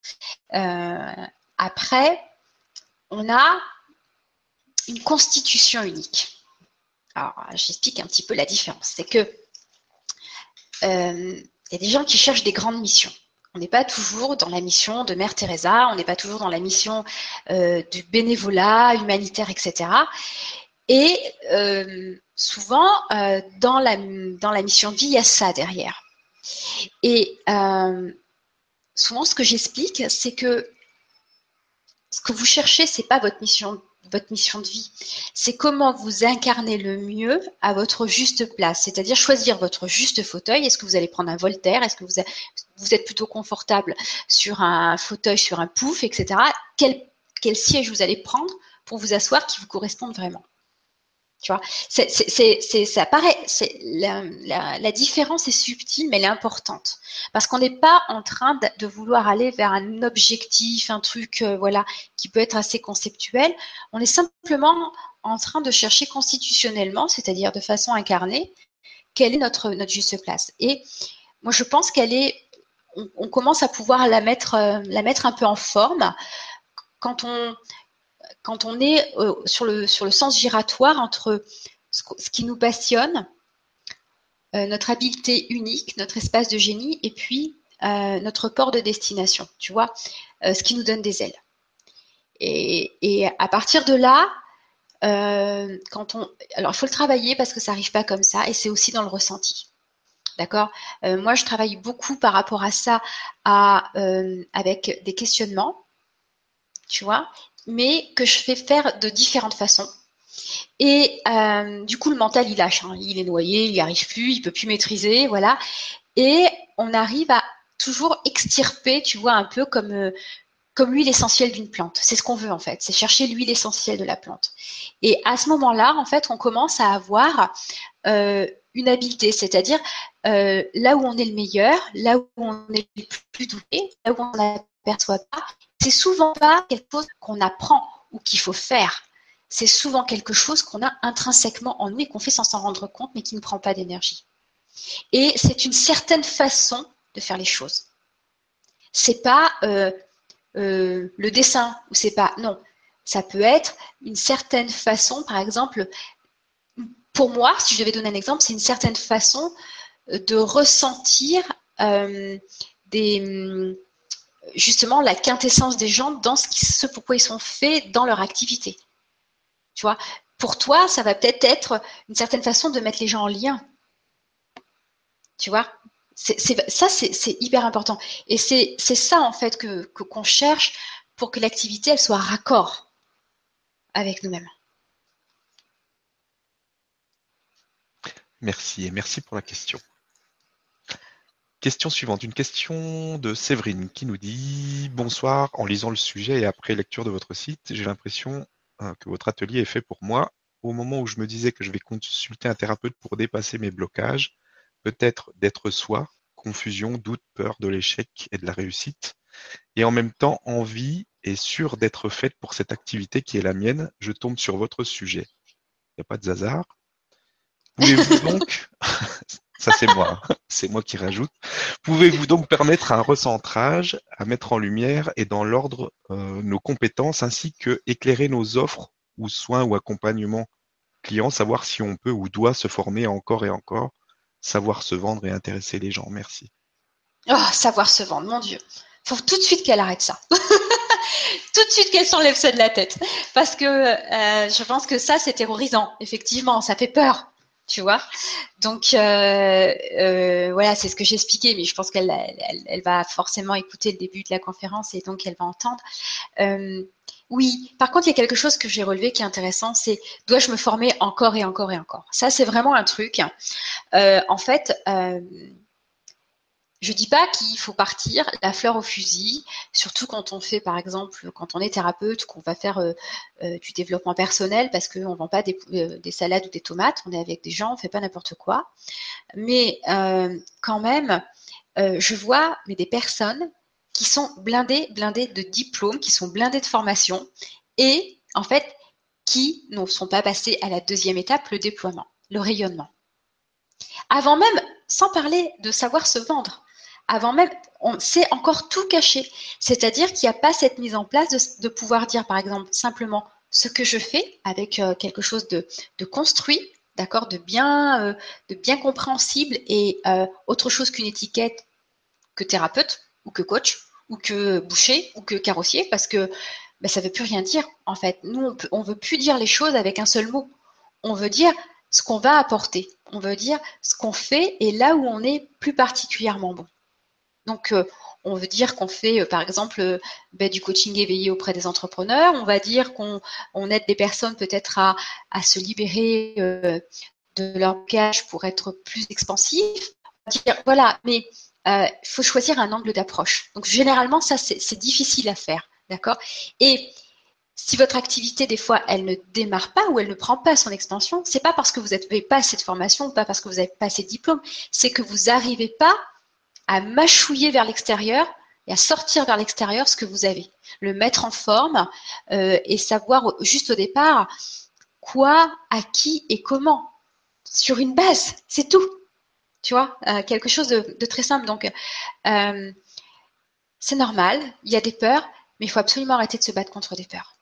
après, on a une constitution unique. Alors, j'explique un petit peu la différence. C'est que il y a des gens qui cherchent des grandes missions. On n'est pas toujours dans la mission de Mère Teresa, on n'est pas toujours dans la mission euh, du bénévolat humanitaire, etc. Et euh, souvent, euh, dans, la, dans la mission de vie, il y a ça derrière. Et souvent, ce que j'explique, c'est que ce que vous cherchez, c'est pas votre mission votre mission de vie. C'est comment vous incarnez le mieux à votre juste place, c'est-à-dire choisir votre juste fauteuil. Est-ce que vous allez prendre un Voltaire? Est-ce que vous, êtes plutôt confortable sur un fauteuil, sur un pouf, etc. Quel, quel siège vous allez prendre pour vous asseoir qui vous corresponde vraiment? Tu vois, ça paraît, la, différence est subtile, mais elle est importante parce qu'on n'est pas en train de, vouloir aller vers un objectif, un truc, euh, voilà, qui peut être assez conceptuel. On est simplement en train de chercher constitutionnellement, c'est-à-dire de façon incarnée, quelle est notre notre juste place. Et moi, je pense qu'elle est, on commence à pouvoir la mettre, euh, la mettre un peu en forme quand on quand on est euh, sur, le, sens giratoire entre ce, qui nous passionne, euh, notre habileté unique, notre espace de génie, et puis euh, notre port de destination, tu vois, ce qui nous donne des ailes. Et, à partir de là, quand on, alors il faut le travailler parce que ça n'arrive pas comme ça, et c'est aussi dans le ressenti. D'accord? Moi, je travaille beaucoup par rapport à ça, avec des questionnements, tu vois, mais que je fais faire de différentes façons. Et euh, du coup, le mental, il lâche. Hein. Il est noyé, il n'y arrive plus, il peut plus maîtriser, voilà. Et on arrive à toujours extirper, tu vois, un peu comme euh, comme l'huile essentielle d'une plante. C'est ce qu'on veut en fait, c'est chercher l'huile essentielle de la plante. Et à ce moment-là, en fait, on commence à avoir euh, une habileté, c'est-à-dire là où on est le meilleur, là où on est le plus doué, là où on n'aperçoit pas, c'est souvent pas quelque chose qu'on apprend ou qu'il faut faire. C'est souvent quelque chose qu'on a intrinsèquement en nous et qu'on fait sans s'en rendre compte, mais qui ne prend pas d'énergie. Et c'est une certaine façon de faire les choses. C'est pas euh, euh, le dessin ou c'est pas non. Ça peut être une certaine façon, par exemple, pour moi, si je devais donner un exemple, c'est une certaine façon de ressentir euh, des, justement la quintessence des gens dans ce, ce pourquoi ils sont faits dans leur activité. Tu vois, pour toi, ça va peut-être être une certaine façon de mettre les gens en lien. Tu vois, ça, c'est, hyper important. Et c'est, ça, en fait, que, qu'on cherche pour que l'activité, elle soit raccord avec nous-mêmes. Merci et merci pour la question. Question suivante, une question de Séverine qui nous dit Bonsoir, en lisant le sujet et après lecture de votre site, j'ai l'impression euh, que votre atelier est fait pour moi. Au moment où je me disais que je vais consulter un thérapeute pour dépasser mes blocages, peut-être d'être soi, confusion, doute, peur de l'échec et de la réussite, et en même temps envie et sûr d'être faite pour cette activité qui est la mienne, je tombe sur votre sujet. Il n'y a pas de hasard. Pouvez-vous donc, ça c'est moi, c'est moi qui rajoute, pouvez-vous donc permettre un recentrage, à mettre en lumière et dans l'ordre euh, nos compétences ainsi que éclairer nos offres ou soins ou accompagnements clients, savoir si on peut ou doit se former encore et encore, savoir se vendre et intéresser les gens? Merci. Oh, savoir se vendre, mon Dieu. Faut tout de suite qu'elle arrête ça. tout de suite qu'elle s'enlève ça de la tête. Parce que euh, je pense que ça, c'est terrorisant. Effectivement, ça fait peur tu vois. Donc euh, euh, voilà, c'est ce que j'ai expliqué, mais je pense qu'elle elle, va forcément écouter le début de la conférence et donc elle va entendre. Euh, Oui, par contre, il y a quelque chose que j'ai relevé qui est intéressant, c'est dois-je me former encore et encore et encore? Ça, c'est vraiment un truc. Euh, en fait, euh, je dis pas qu'il faut partir la fleur au fusil, surtout quand on fait, par exemple, quand on est thérapeute, qu'on va faire euh, euh, du développement personnel, parce qu'on ne vend pas euh, des, salades ou des tomates, on est avec des gens, on ne fait pas n'importe quoi. Mais quand même, je vois des personnes qui sont blindées, blindées de diplômes, qui sont blindées de formation, et en fait, qui ne sont pas passées à la deuxième étape, le déploiement, le rayonnement. Avant même, sans parler de savoir se vendre avant même, on sait encore tout caché. C'est-à-dire qu'il n'y a pas cette mise en place de, pouvoir dire, par exemple, simplement ce que je fais avec euh, quelque chose de, construit, d'accord, de bien, euh, compréhensible et euh, autre chose qu'une étiquette que thérapeute ou que coach ou que boucher ou que carrossier, parce que ben, ça ne veut plus rien dire en fait. Nous, on ne veut plus dire les choses avec un seul mot. On veut dire ce qu'on va apporter. On veut dire ce qu'on fait et là où on est plus particulièrement bon. Donc, euh, on veut dire qu'on fait, euh, par exemple, euh, ben, du coaching éveillé auprès des entrepreneurs. On va dire qu'on aide des personnes peut-être à, se libérer de leur blocage pour être plus expansif. Dire, voilà, mais il faut choisir un angle d'approche. Donc, généralement, ça, c'est difficile à faire. D'accord? Et si votre activité, des fois, elle ne démarre pas ou elle ne prend pas son expansion, c'est pas parce que vous n'avez pas assez de formation, pas parce que vous n'avez pas assez de diplôme, c'est que vous n'arrivez pas à mâchouiller vers l'extérieur et à sortir vers l'extérieur ce que vous avez, le mettre en forme euh, et savoir juste au départ quoi, à qui et comment, sur une base, c'est tout. Tu vois, euh, quelque chose de, très simple. Donc, euh, c'est normal, il y a des peurs, mais il faut absolument arrêter de se battre contre des peurs.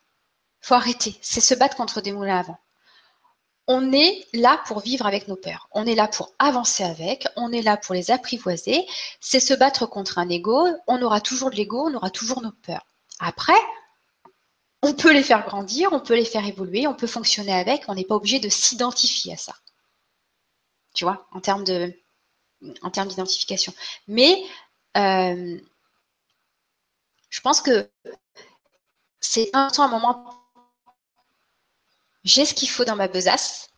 Il faut arrêter, c'est se battre contre des moulins avant on est là pour vivre avec nos peurs. On est là pour avancer avec. On est là pour les apprivoiser. C'est se battre contre un ego. On aura toujours de l'ego. On aura toujours nos peurs. Après, on peut les faire grandir. On peut les faire évoluer. On peut fonctionner avec. On n'est pas obligé de s'identifier à ça. Tu vois, en termes de, en termes d'identification. Mais euh, je pense que c'est un moment j'ai ce qu'il faut dans ma besace,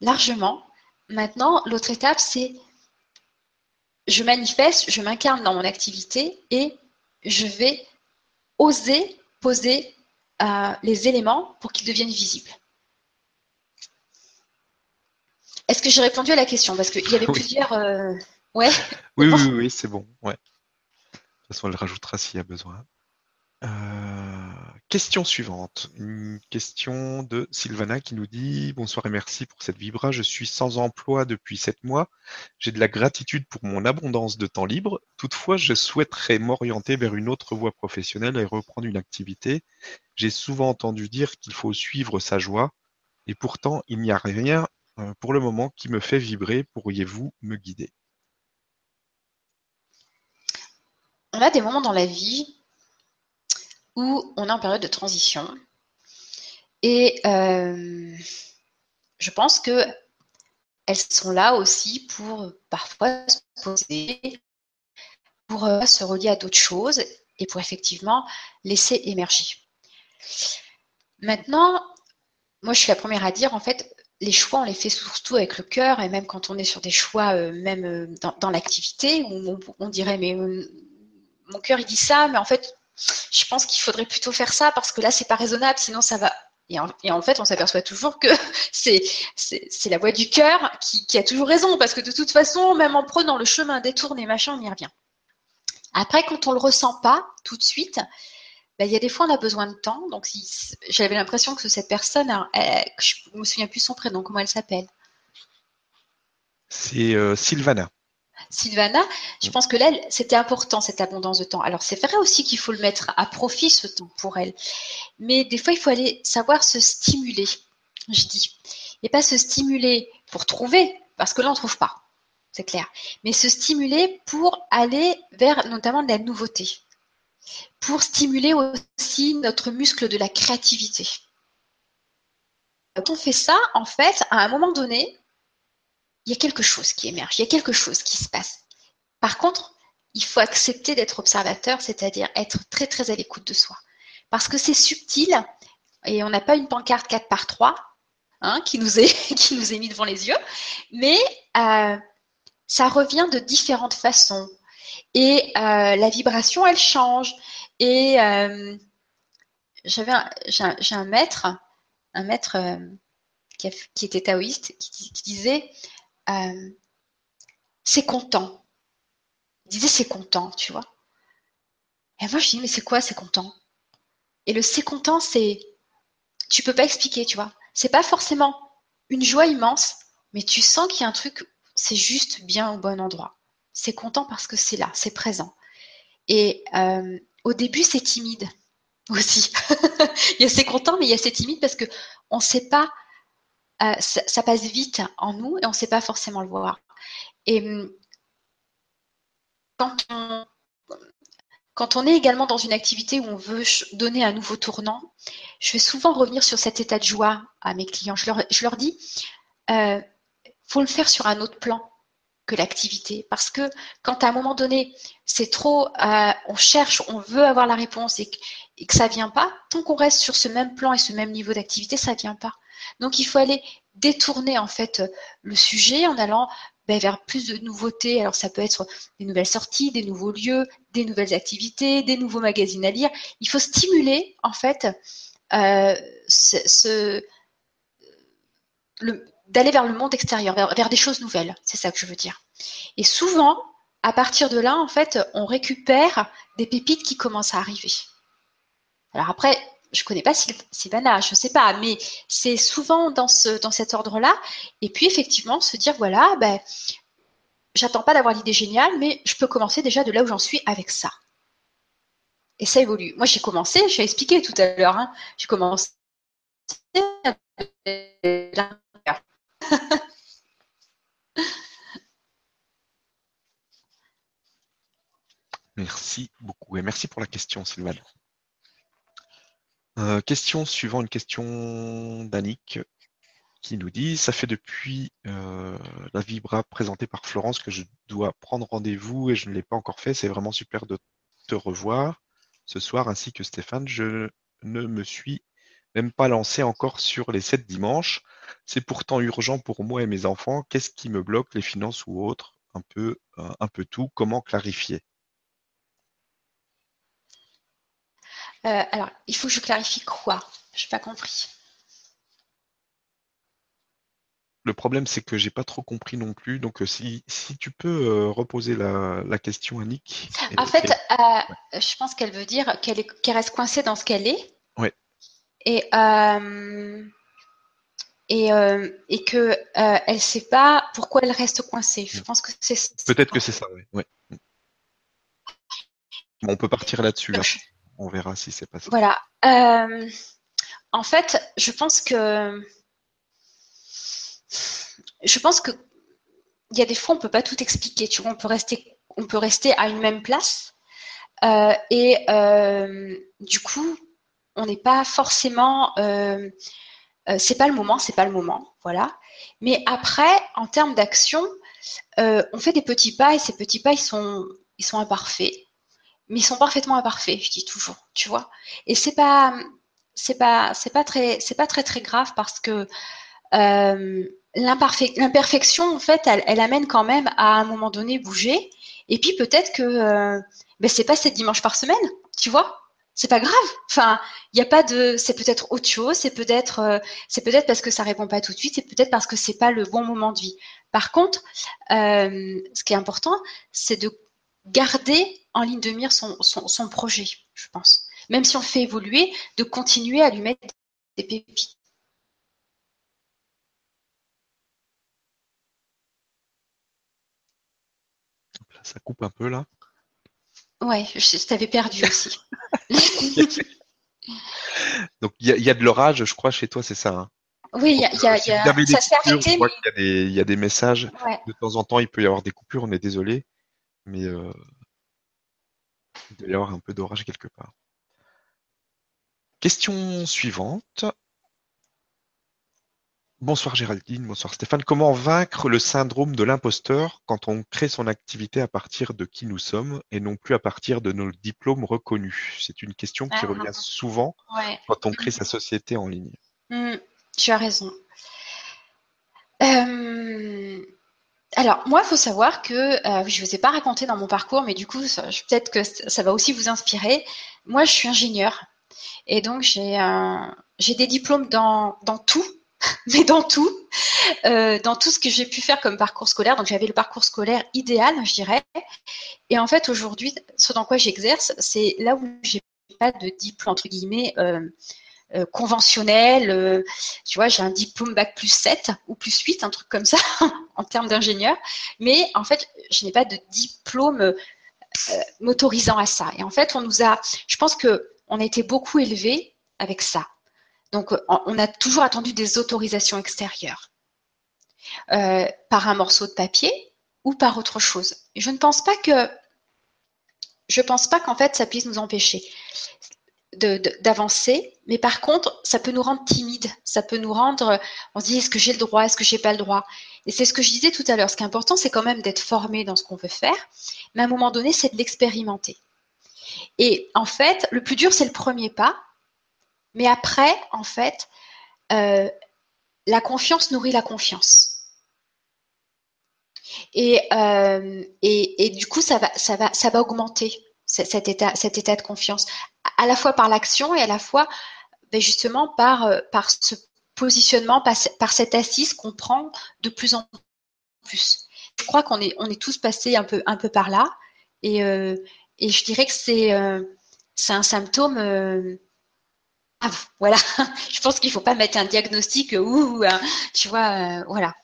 largement. Maintenant, l'autre étape, c'est je manifeste, je m'incarne dans mon activité et je vais oser poser euh, les éléments pour qu'ils deviennent visibles. Est-ce que j'ai répondu à la question? Parce qu'il y avait plusieurs. Euh, ouais. Oui, oui, oui, c'est bon. Ouais. De toute façon, elle rajoutera s'il y a besoin. Euh, question suivante. Une question de Sylvana qui nous dit Bonsoir et merci pour cette vibra. Je suis sans emploi depuis sept mois. J'ai de la gratitude pour mon abondance de temps libre. Toutefois, je souhaiterais m'orienter vers une autre voie professionnelle et reprendre une activité. J'ai souvent entendu dire qu'il faut suivre sa joie. Et pourtant, il n'y a rien euh, pour le moment qui me fait vibrer. Pourriez-vous me guider? On a des moments dans la vie où on est en période de transition. Et euh, je pense que elles sont là aussi pour parfois se poser, pour euh, se relier à d'autres choses et pour effectivement laisser émerger. Maintenant, moi je suis la première à dire en fait, les choix on les fait surtout avec le cœur et même quand on est sur des choix euh, même dans, l'activité où on, on, dirait mais mon cœur il dit ça, mais en fait je pense qu'il faudrait plutôt faire ça parce que là, c'est pas raisonnable, sinon ça va. Et en, fait, on s'aperçoit toujours que c'est, la voix du cœur qui, a toujours raison, parce que de toute façon, même en prenant le chemin détourné, machin, on y revient. Après, quand on le ressent pas tout de suite, ben, il y a des fois, on a besoin de temps. Donc, j'avais l'impression que cette personne, je je me souviens plus son prénom, comment elle s'appelle? C'est euh, Sylvana. Sylvana, je pense que là, c'était important, cette abondance de temps. Alors, c'est vrai aussi qu'il faut le mettre à profit, ce temps, pour elle. Mais des fois, il faut aller savoir se stimuler, je dis. Et pas se stimuler pour trouver, parce que là, on ne trouve pas. C'est clair. Mais se stimuler pour aller vers notamment de la nouveauté. Pour stimuler aussi notre muscle de la créativité. Quand on fait ça, en fait, à un moment donné, il y a quelque chose qui émerge, il y a quelque chose qui se passe. Par contre, il faut accepter d'être observateur, c'est-à-dire être très très à l'écoute de soi. parce que c'est subtil et on n'a pas une pancarte 4 par 3 hein, qui, nous est, qui mis devant les yeux, mais euh, ça revient de différentes façons. Et euh, la vibration, elle change. Et euh, j'avais j'ai un, maître, un maître qui, était taoïste, qui disait c'est content. Il disait c'est content, tu vois. Et moi je dis mais c'est quoi c'est content? Et le c'est content c'est tu peux pas expliquer, tu vois. C'est pas forcément une joie immense, mais tu sens qu'il y a un truc, c'est juste bien au bon endroit. C'est content parce que c'est là, c'est présent. Et euh, au début, c'est timide aussi. il y a c'est content, mais il y a c'est timide parce que on sait pas, euh, ça, passe vite en nous et on ne sait pas forcément le voir. Et hum, quand on, quand on est également dans une activité où on veut donner un nouveau tournant, je vais souvent revenir sur cet état de joie à mes clients. Je leur, dis, euh, faut le faire sur un autre plan que l'activité. Parce que quand à un moment donné, c'est trop, euh, on cherche, on veut avoir la réponse et que, et que ça vient pas, tant qu'on reste sur ce même plan et ce même niveau d'activité, ça vient pas. Donc il faut aller détourner en fait le sujet en allant ben, vers plus de nouveautés. Alors ça peut être des nouvelles sorties, des nouveaux lieux, des nouvelles activités, des nouveaux magazines à lire. Il faut stimuler en fait euh, d'aller vers le monde extérieur, vers, des choses nouvelles. C'est ça que je veux dire. Et souvent, à partir de là, en fait, on récupère des pépites qui commencent à arriver. Alors après, je connais pas Sylvana, je sais pas, mais c'est souvent dans cet ordre-là. Et puis effectivement, se dire voilà, ben j'attends pas d'avoir l'idée géniale, mais je peux commencer déjà de là où j'en suis avec ça. Et ça évolue. Moi, j'ai commencé, j'ai expliqué tout à l'heure, hein, j'ai commencé. Merci beaucoup et merci pour la question, Sylvana. Euh, question suivant une question d'Annick qui nous dit Ça fait depuis euh, la Vibra présentée par Florence que je dois prendre rendez-vous et je ne l'ai pas encore fait. C'est vraiment super de te revoir ce soir ainsi que Stéphane. Je ne me suis même pas lancé encore sur les sept dimanches. C'est pourtant urgent pour moi et mes enfants. Qu'est-ce qui me bloque, les finances ou autres? Un peu, euh, un peu tout. Comment clarifier? Euh, alors, il faut que je clarifie quoi? Je n'ai pas compris. Le problème, c'est que j'ai pas trop compris non plus. Donc, euh, si, si tu peux euh, reposer la, question à Nick. En fait, je pense qu'elle veut dire qu'elle reste coincée dans ce qu'elle est. Oui. Et, et, et que elle ne sait pas pourquoi elle reste coincée. Je pense que c'est. Peut-être que c'est ça, oui. on peut partir là-dessus. Là on verra si c'est pas ça. Voilà. Euh, en fait, je pense que je pense que il y a des fois on peut pas tout expliquer. Tu vois, on peut rester on à une même place euh, et euh, du coup on n'est pas forcément c'est pas le moment, c'est pas le moment, voilà. Mais après, en termes d'action, on fait des petits pas et ces petits pas sont ils sont imparfaits mais ils sont parfaitement imparfaits, je dis toujours, tu vois. Et c'est pas, c'est pas, c'est pas très, c'est pas très très grave parce que euh, l'imperfection, en fait, elle, amène quand même à un moment donné bouger. Et puis peut-être que euh, ben, c'est pas sept dimanches par semaine, tu vois. C'est pas grave. Enfin, il n'y a pas de. C'est peut-être autre chose. C'est peut-être, euh, c'est peut-être parce que ça répond pas tout de suite. C'est peut-être parce que c'est pas le bon moment de vie. Par contre, euh, ce qui est important, c'est de garder en ligne de mire son, son, projet, je pense. Même si on le fait évoluer, de continuer à lui mettre des pépites. ça coupe un peu là. Ouais, je, t'avais perdu aussi. Donc il y, a de l'orage, je crois, chez toi, c'est ça. Hein? oui, il y a, y a, ça s'est arrêté. Il y, a des messages. De temps en temps, il peut y avoir des coupures, on est désolé. Mais euh, il doit y avoir un peu d'orage quelque part. Question suivante Bonsoir Géraldine, bonsoir Stéphane. Comment vaincre le syndrome de l'imposteur quand on crée son activité à partir de qui nous sommes et non plus à partir de nos diplômes reconnus? C'est une question qui Ah, revient souvent Ouais. quand on crée sa société en ligne. Hmm, tu as raison. Euh, alors, moi, il faut savoir que, euh, je ne vous ai pas raconté dans mon parcours, mais du coup, peut-être que ça va aussi vous inspirer. Moi, je suis ingénieure et donc j'ai des diplômes dans, tout, mais dans tout, euh, dans tout ce que j'ai pu faire comme parcours scolaire. Donc, j'avais le parcours scolaire idéal, je dirais. Et en fait, aujourd'hui, ce dans quoi j'exerce, c'est là où j'ai pas de diplôme, entre guillemets, euh, conventionnel. euh, tu vois, j'ai un diplôme bac plus 7 ou plus 8, un truc comme ça, en termes d'ingénieur. Mais en fait, je n'ai pas de diplôme euh, m'autorisant à ça. Et en fait, on nous a, je pense que on a été beaucoup élevés avec ça. Donc, on a toujours attendu des autorisations extérieures par un morceau de papier ou par autre chose. Je ne pense pas que, je pense pas qu'en fait, ça puisse nous empêcher d'avancer, mais par contre, ça peut nous rendre timides, ça peut nous rendre, on se dit, est-ce que j'ai le droit, est-ce que j'ai pas le droit? Et c'est ce que je disais tout à l'heure, ce qui est important, c'est quand même d'être formé dans ce qu'on veut faire, mais à un moment donné, c'est de l'expérimenter. Et en fait, le plus dur, c'est le premier pas, mais après, en fait, euh, la confiance nourrit la confiance. Et, euh, et, et du coup, ça va, ça va, ça va augmenter cet état, cet état de confiance, à la fois par l'action et à la fois ben, justement par, euh, par ce positionnement, par, ce- par cette assise qu'on prend de plus en plus. Je crois qu'on est, on est tous passés un peu, un peu par là, et, euh, et je dirais que c'est, euh, un symptôme. voilà, je pense qu'il faut pas mettre un diagnostic, ouh, hein, tu vois, voilà.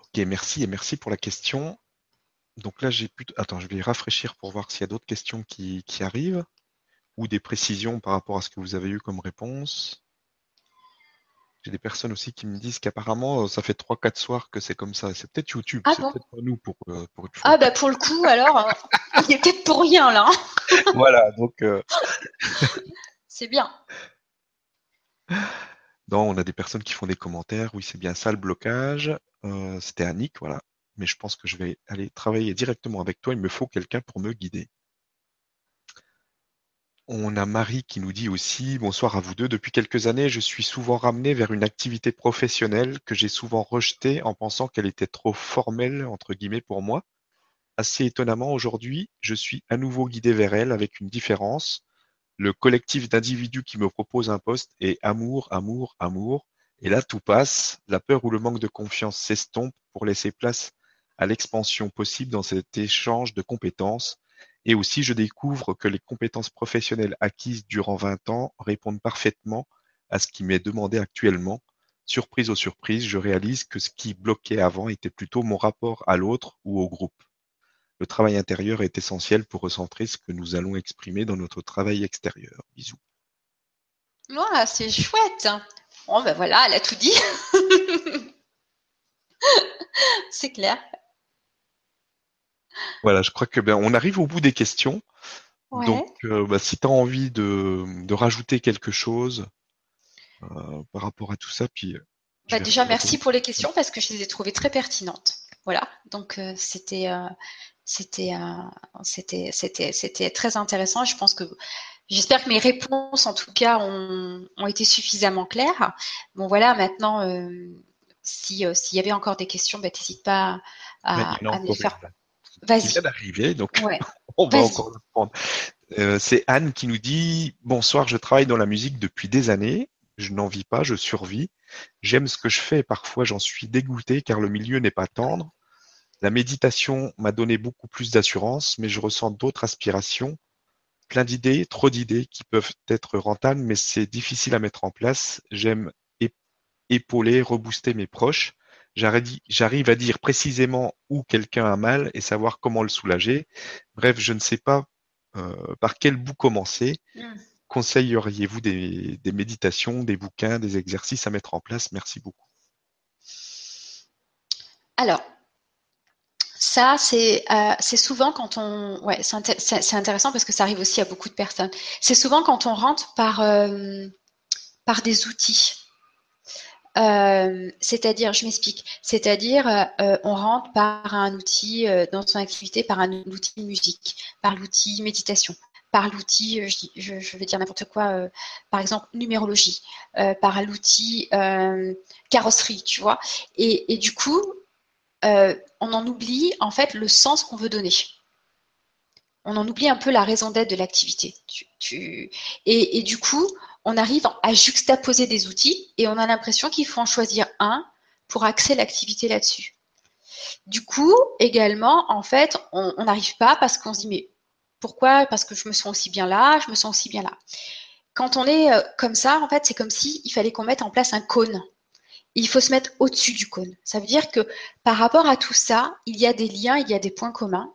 Ok, merci et merci pour la question. Donc là, j'ai plutôt. Attends, je vais rafraîchir pour voir s'il y a d'autres questions qui, qui arrivent ou des précisions par rapport à ce que vous avez eu comme réponse. J'ai des personnes aussi qui me disent qu'apparemment, euh, ça fait 3-4 soirs que c'est comme ça. C'est peut-être YouTube, Ah c'est bon peut-être pas nous pour, euh, pour une fois. Ah bah pour le coup, alors, euh, on est peut-être pour rien là. hein. Voilà, donc euh, C'est bien. non, on a des personnes qui font des commentaires. Oui, c'est bien ça le blocage. Euh, C'était Annick, voilà. Mais je pense que je vais aller travailler directement avec toi. Il me faut quelqu'un pour me guider. On a Marie qui nous dit aussi bonsoir à vous deux. Depuis quelques années, je suis souvent ramené vers une activité professionnelle que j'ai souvent rejetée en pensant qu'elle était trop formelle entre guillemets pour moi. Assez étonnamment, aujourd'hui, je suis à nouveau guidé vers elle avec une différence. Le collectif d'individus qui me propose un poste est amour, amour, amour. Et là, tout passe. La peur ou le manque de confiance s'estompe pour laisser place à l'expansion possible dans cet échange de compétences. Et aussi, je découvre que les compétences professionnelles acquises durant 20 ans répondent parfaitement à ce qui m'est demandé actuellement. Surprise aux surprises, je réalise que ce qui bloquait avant était plutôt mon rapport à l'autre ou au groupe. Le travail intérieur est essentiel pour recentrer ce que nous allons exprimer dans notre travail extérieur. Bisous. Voilà, c'est chouette. Bon ben voilà, elle a tout dit. c'est clair. Voilà, je crois que ben, on arrive au bout des questions. Ouais. Donc, euh, bah, si tu as envie de, de rajouter quelque chose euh, par rapport à tout ça, puis. euh, Bah, déjà, merci pour les questions parce que je les ai trouvées très pertinentes. Voilà, donc euh, c'était c'était c'était c'était c'était très intéressant. Je pense que j'espère que mes réponses, en tout cas, ont, ont été suffisamment claires. Bon, voilà, maintenant, euh, si euh, s'il y avait encore des questions, bah, n'hésite pas à, me les faire. Qui Vas-y. vient d'arriver, donc Ouais. on va encore le prendre. Euh, c'est Anne qui nous dit Bonsoir, je travaille dans la musique depuis des années. Je n'en vis pas, je survis. J'aime ce que je fais et parfois j'en suis dégoûté car le milieu n'est pas tendre. La méditation m'a donné beaucoup plus d'assurance, mais je ressens d'autres aspirations, plein d'idées, trop d'idées qui peuvent être rentables, mais c'est difficile à mettre en place. J'aime ép- épauler, rebooster mes proches. J'arrive à dire précisément où quelqu'un a mal et savoir comment le soulager. Bref, je ne sais pas euh, par quel bout commencer. Mm. Conseilleriez-vous des, des méditations, des bouquins, des exercices à mettre en place? Merci beaucoup. Alors, Ça, c'est euh, souvent quand on. Ouais, c'est intéressant parce que ça arrive aussi à beaucoup de personnes. C'est souvent quand on rentre par, euh, par des outils. Euh, c'est-à-dire, je m'explique, c'est-à-dire on rentre par un outil dans son activité, par un outil musique, par l'outil méditation, par l'outil, je, je, vais dire n'importe quoi, par exemple numérologie, par l'outil carrosserie, tu vois. Et, du coup, euh, on en oublie en fait le sens qu'on veut donner. On en oublie un peu la raison d'être de l'activité. Et, du coup, on arrive à juxtaposer des outils et on a l'impression qu'il faut en choisir un pour axer l'activité là-dessus. Du coup, également, en fait, on n'arrive pas parce qu'on se dit mais pourquoi? Parce que je me sens aussi bien là, je me sens aussi bien là. Quand on est euh, comme ça, en fait, c'est comme si fallait qu'on mette en place un cône il faut se mettre au-dessus du cône. Ça veut dire que par rapport à tout ça, il y a des liens, il y a des points communs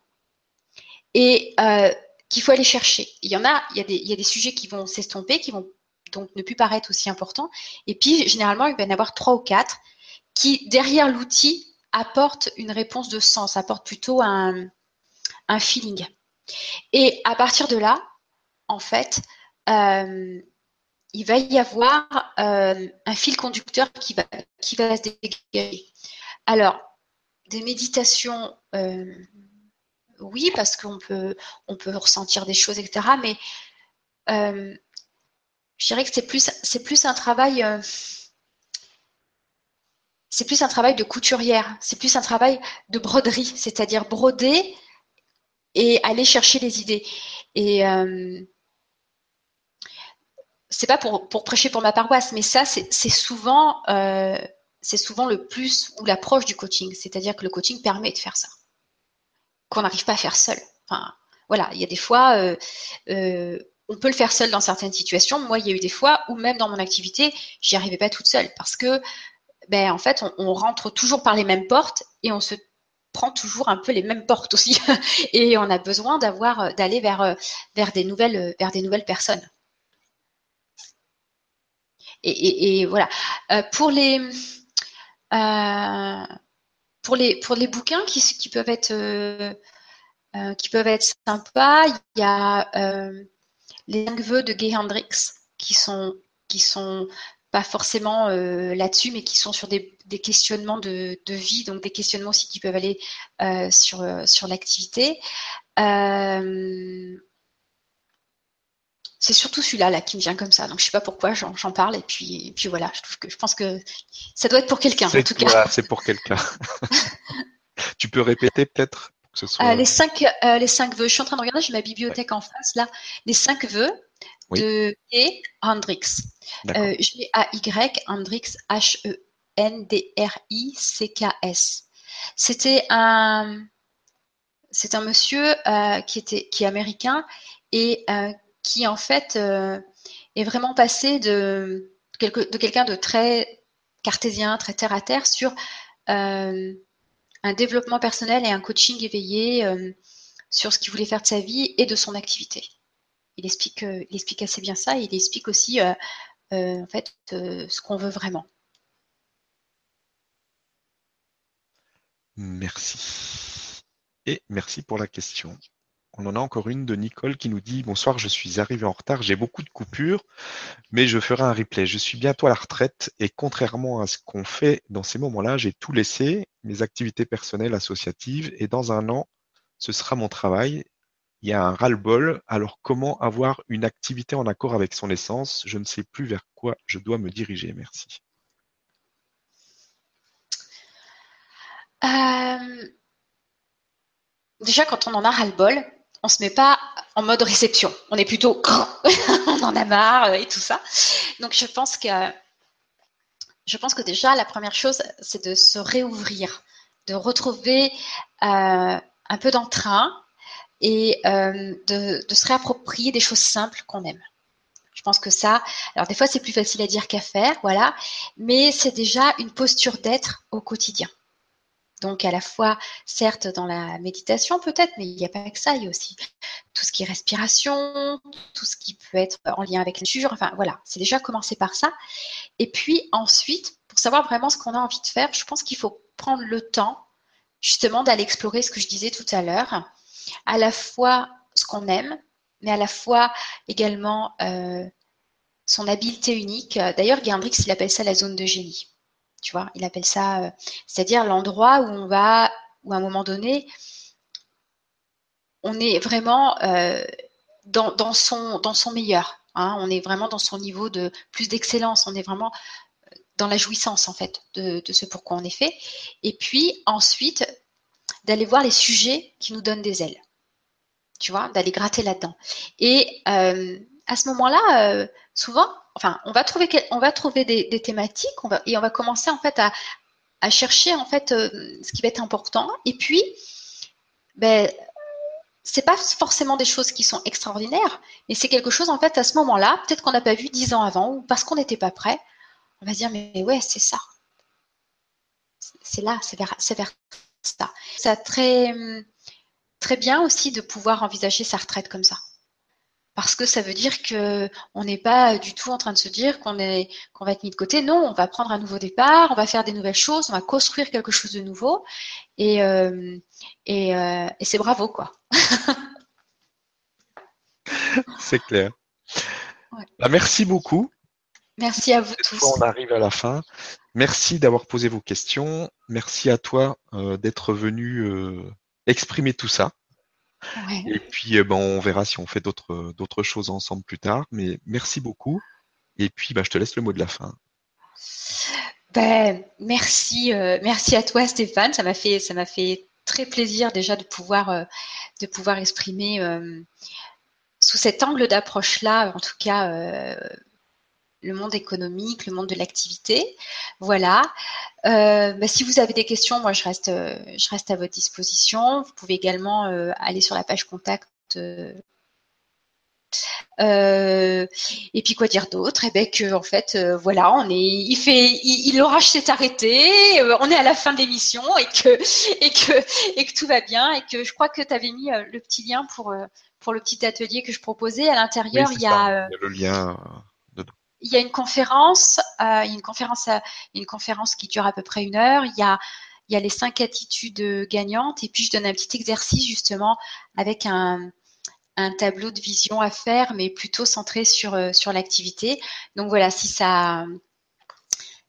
et euh, qu'il faut aller chercher. Il y en a, il y a des sujets qui vont s'estomper, qui vont donc ne plus paraître aussi importants. Et puis, généralement, il va y en avoir trois ou quatre qui, derrière l'outil, apportent une réponse de sens, apportent plutôt un, feeling. Et à partir de là, en fait, euh, il va y avoir euh, un fil conducteur qui va, se dégager. Alors, des méditations, euh, oui, parce qu'on peut, on peut ressentir des choses, etc. Mais je dirais que c'est plus, c'est plus un travail. c'est plus un travail de couturière, c'est plus un travail de broderie, c'est-à-dire broder et aller chercher les idées. Et c'est pas pour, prêcher pour ma paroisse, mais ça, c'est souvent, euh, c'est souvent le plus ou l'approche du coaching. C'est-à-dire que le coaching permet de faire ça, qu'on n'arrive pas à faire seul. Enfin, voilà, il y a des fois, euh, euh, on peut le faire seul dans certaines situations. Moi, il y a eu des fois où même dans mon activité, j'y arrivais pas toute seule parce que, ben, en fait, on, rentre toujours par les mêmes portes et on se prend toujours un peu les mêmes portes aussi. et on a besoin d'avoir, d'aller vers, vers des nouvelles, vers des nouvelles personnes. Et, voilà. Euh, pour les euh, pour les pour les bouquins qui, qui peuvent être euh, qui peuvent être sympas, il y a les cinq vœux de Gay Hendrix qui sont qui sont pas forcément là-dessus, mais qui sont sur des, questionnements de, de, vie, donc des questionnements aussi qui peuvent aller sur, sur l'activité. C'est surtout celui-là là, qui me vient comme ça. Donc je sais pas pourquoi j'en parle et puis, puis voilà. Je trouve que je pense que ça doit être pour quelqu'un en tout cas. c'est pour quelqu'un. tu peux répéter peut-être? Euh, les cinq euh, les cinq vœux. Je suis en train de regarder. J'ai ma bibliothèque en face là. Les cinq vœux de G. Hendrix. Euh, G Hendrix H E N D R I C K S. C'était un c'est un monsieur qui était qui est américain et qui en fait euh, est vraiment passé de, de quelqu'un de très cartésien, très terre à terre sur euh, un développement personnel et un coaching éveillé euh, sur ce qu'il voulait faire de sa vie et de son activité. Il explique, il explique assez bien ça et il explique aussi en fait ce qu'on veut vraiment. Merci. Et merci pour la question. On en a encore une de Nicole qui nous dit Bonsoir, je suis arrivé en retard, j'ai beaucoup de coupures, mais je ferai un replay. Je suis bientôt à la retraite et contrairement à ce qu'on fait dans ces moments-là, j'ai tout laissé, mes activités personnelles, associatives, et dans un an, ce sera mon travail. Il y a un ras-le-bol. Alors, comment avoir une activité en accord avec son essence? Je ne sais plus vers quoi je dois me diriger. Merci. Euh, déjà, quand on en a ras-le-bol, on se met pas en mode réception. On est plutôt, on en a marre et tout ça. Donc je pense que, je pense que déjà la première chose, c'est de se réouvrir, de retrouver euh, un peu d'entrain et euh, de, de, se réapproprier des choses simples qu'on aime. Je pense que ça, alors des fois c'est plus facile à dire qu'à faire, voilà, mais c'est déjà une posture d'être au quotidien. Donc à la fois, certes, dans la méditation peut-être, mais il n'y a pas que ça, il y a aussi tout ce qui est respiration, tout ce qui peut être en lien avec la nature, enfin voilà, c'est déjà commencer par ça. Et puis ensuite, pour savoir vraiment ce qu'on a envie de faire, je pense qu'il faut prendre le temps justement d'aller explorer ce que je disais tout à l'heure, à la fois ce qu'on aime, mais à la fois également euh, son habileté unique. D'ailleurs, Gendrix, il appelle ça la zone de génie. Tu vois, il appelle ça, euh, c'est-à-dire l'endroit où on va, où à un moment donné, on est vraiment euh, dans, son, meilleur. Hein. on est vraiment dans son niveau de plus d'excellence. On est vraiment dans la jouissance en fait de, ce pourquoi on est fait. Et puis ensuite d'aller voir les sujets qui nous donnent des ailes. Tu vois, d'aller gratter là-dedans. Et euh, à ce moment-là, euh, souvent, enfin, on va trouver, des, thématiques, et on va commencer en fait à, chercher euh, ce qui va être important. Et puis, ben, c'est pas forcément des choses qui sont extraordinaires, mais c'est quelque chose en fait à ce moment-là, peut-être qu'on n'a pas vu dix ans avant ou parce qu'on n'était pas prêt on va se dire, mais ouais, c'est ça. C'est là, c'est vers, ça. C'est très, très bien aussi de pouvoir envisager sa retraite comme ça. Parce que ça veut dire que on n'est pas du tout en train de se dire qu'on est qu'on va être mis de côté. Non, on va prendre un nouveau départ, on va faire des nouvelles choses, on va construire quelque chose de nouveau. Et, euh, euh, et, c'est bravo, quoi. c'est clair. Bah, merci beaucoup. Merci à vous tous. on arrive à la fin. Merci d'avoir posé vos questions. Merci à toi euh, d'être venu exprimer tout ça. Et puis, euh, ben, on verra si on fait d'autres d'autres choses ensemble plus tard. Mais merci beaucoup. Et puis, ben, je te laisse le mot de la fin. Ben, merci, merci à toi, Stéphane. Ça m'a fait, ça m'a fait très plaisir déjà de pouvoir, de pouvoir exprimer sous cet angle d'approche-là, en tout cas, le monde économique, le monde de l'activité. Voilà. Euh, bah, si vous avez des questions, moi je reste, euh, je reste à votre disposition. Vous pouvez également euh, aller sur la page contact. et puis quoi dire d'autre? Eh bien que en fait, voilà, on est, il fait, il, l'orage s'est arrêté, on est à la fin de l'émission et que et que et que tout va bien et que je crois que tu avais mis le petit lien pour pour le petit atelier que je proposais à l'intérieur. il, y a, il y a le lien il y a une conférence, euh, une conférence, euh, une conférence qui dure à peu près une heure. Il y a, il y a les cinq attitudes gagnantes et puis je donne un petit exercice justement avec un, tableau de vision à faire, mais plutôt centré sur, euh, l'activité. Donc voilà, si ça,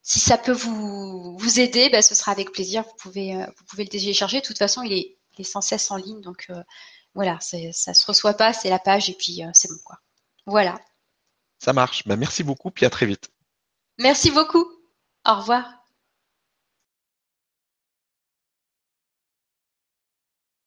si ça peut vous, vous aider, bah, ce sera avec plaisir. Vous pouvez, vous pouvez le télécharger. De toute façon, il est, sans cesse en ligne. Donc voilà, ça se reçoit pas, c'est la page et puis c'est bon quoi. Voilà. Ça marche. Ben, merci beaucoup, puis à très vite. Merci beaucoup. Au revoir.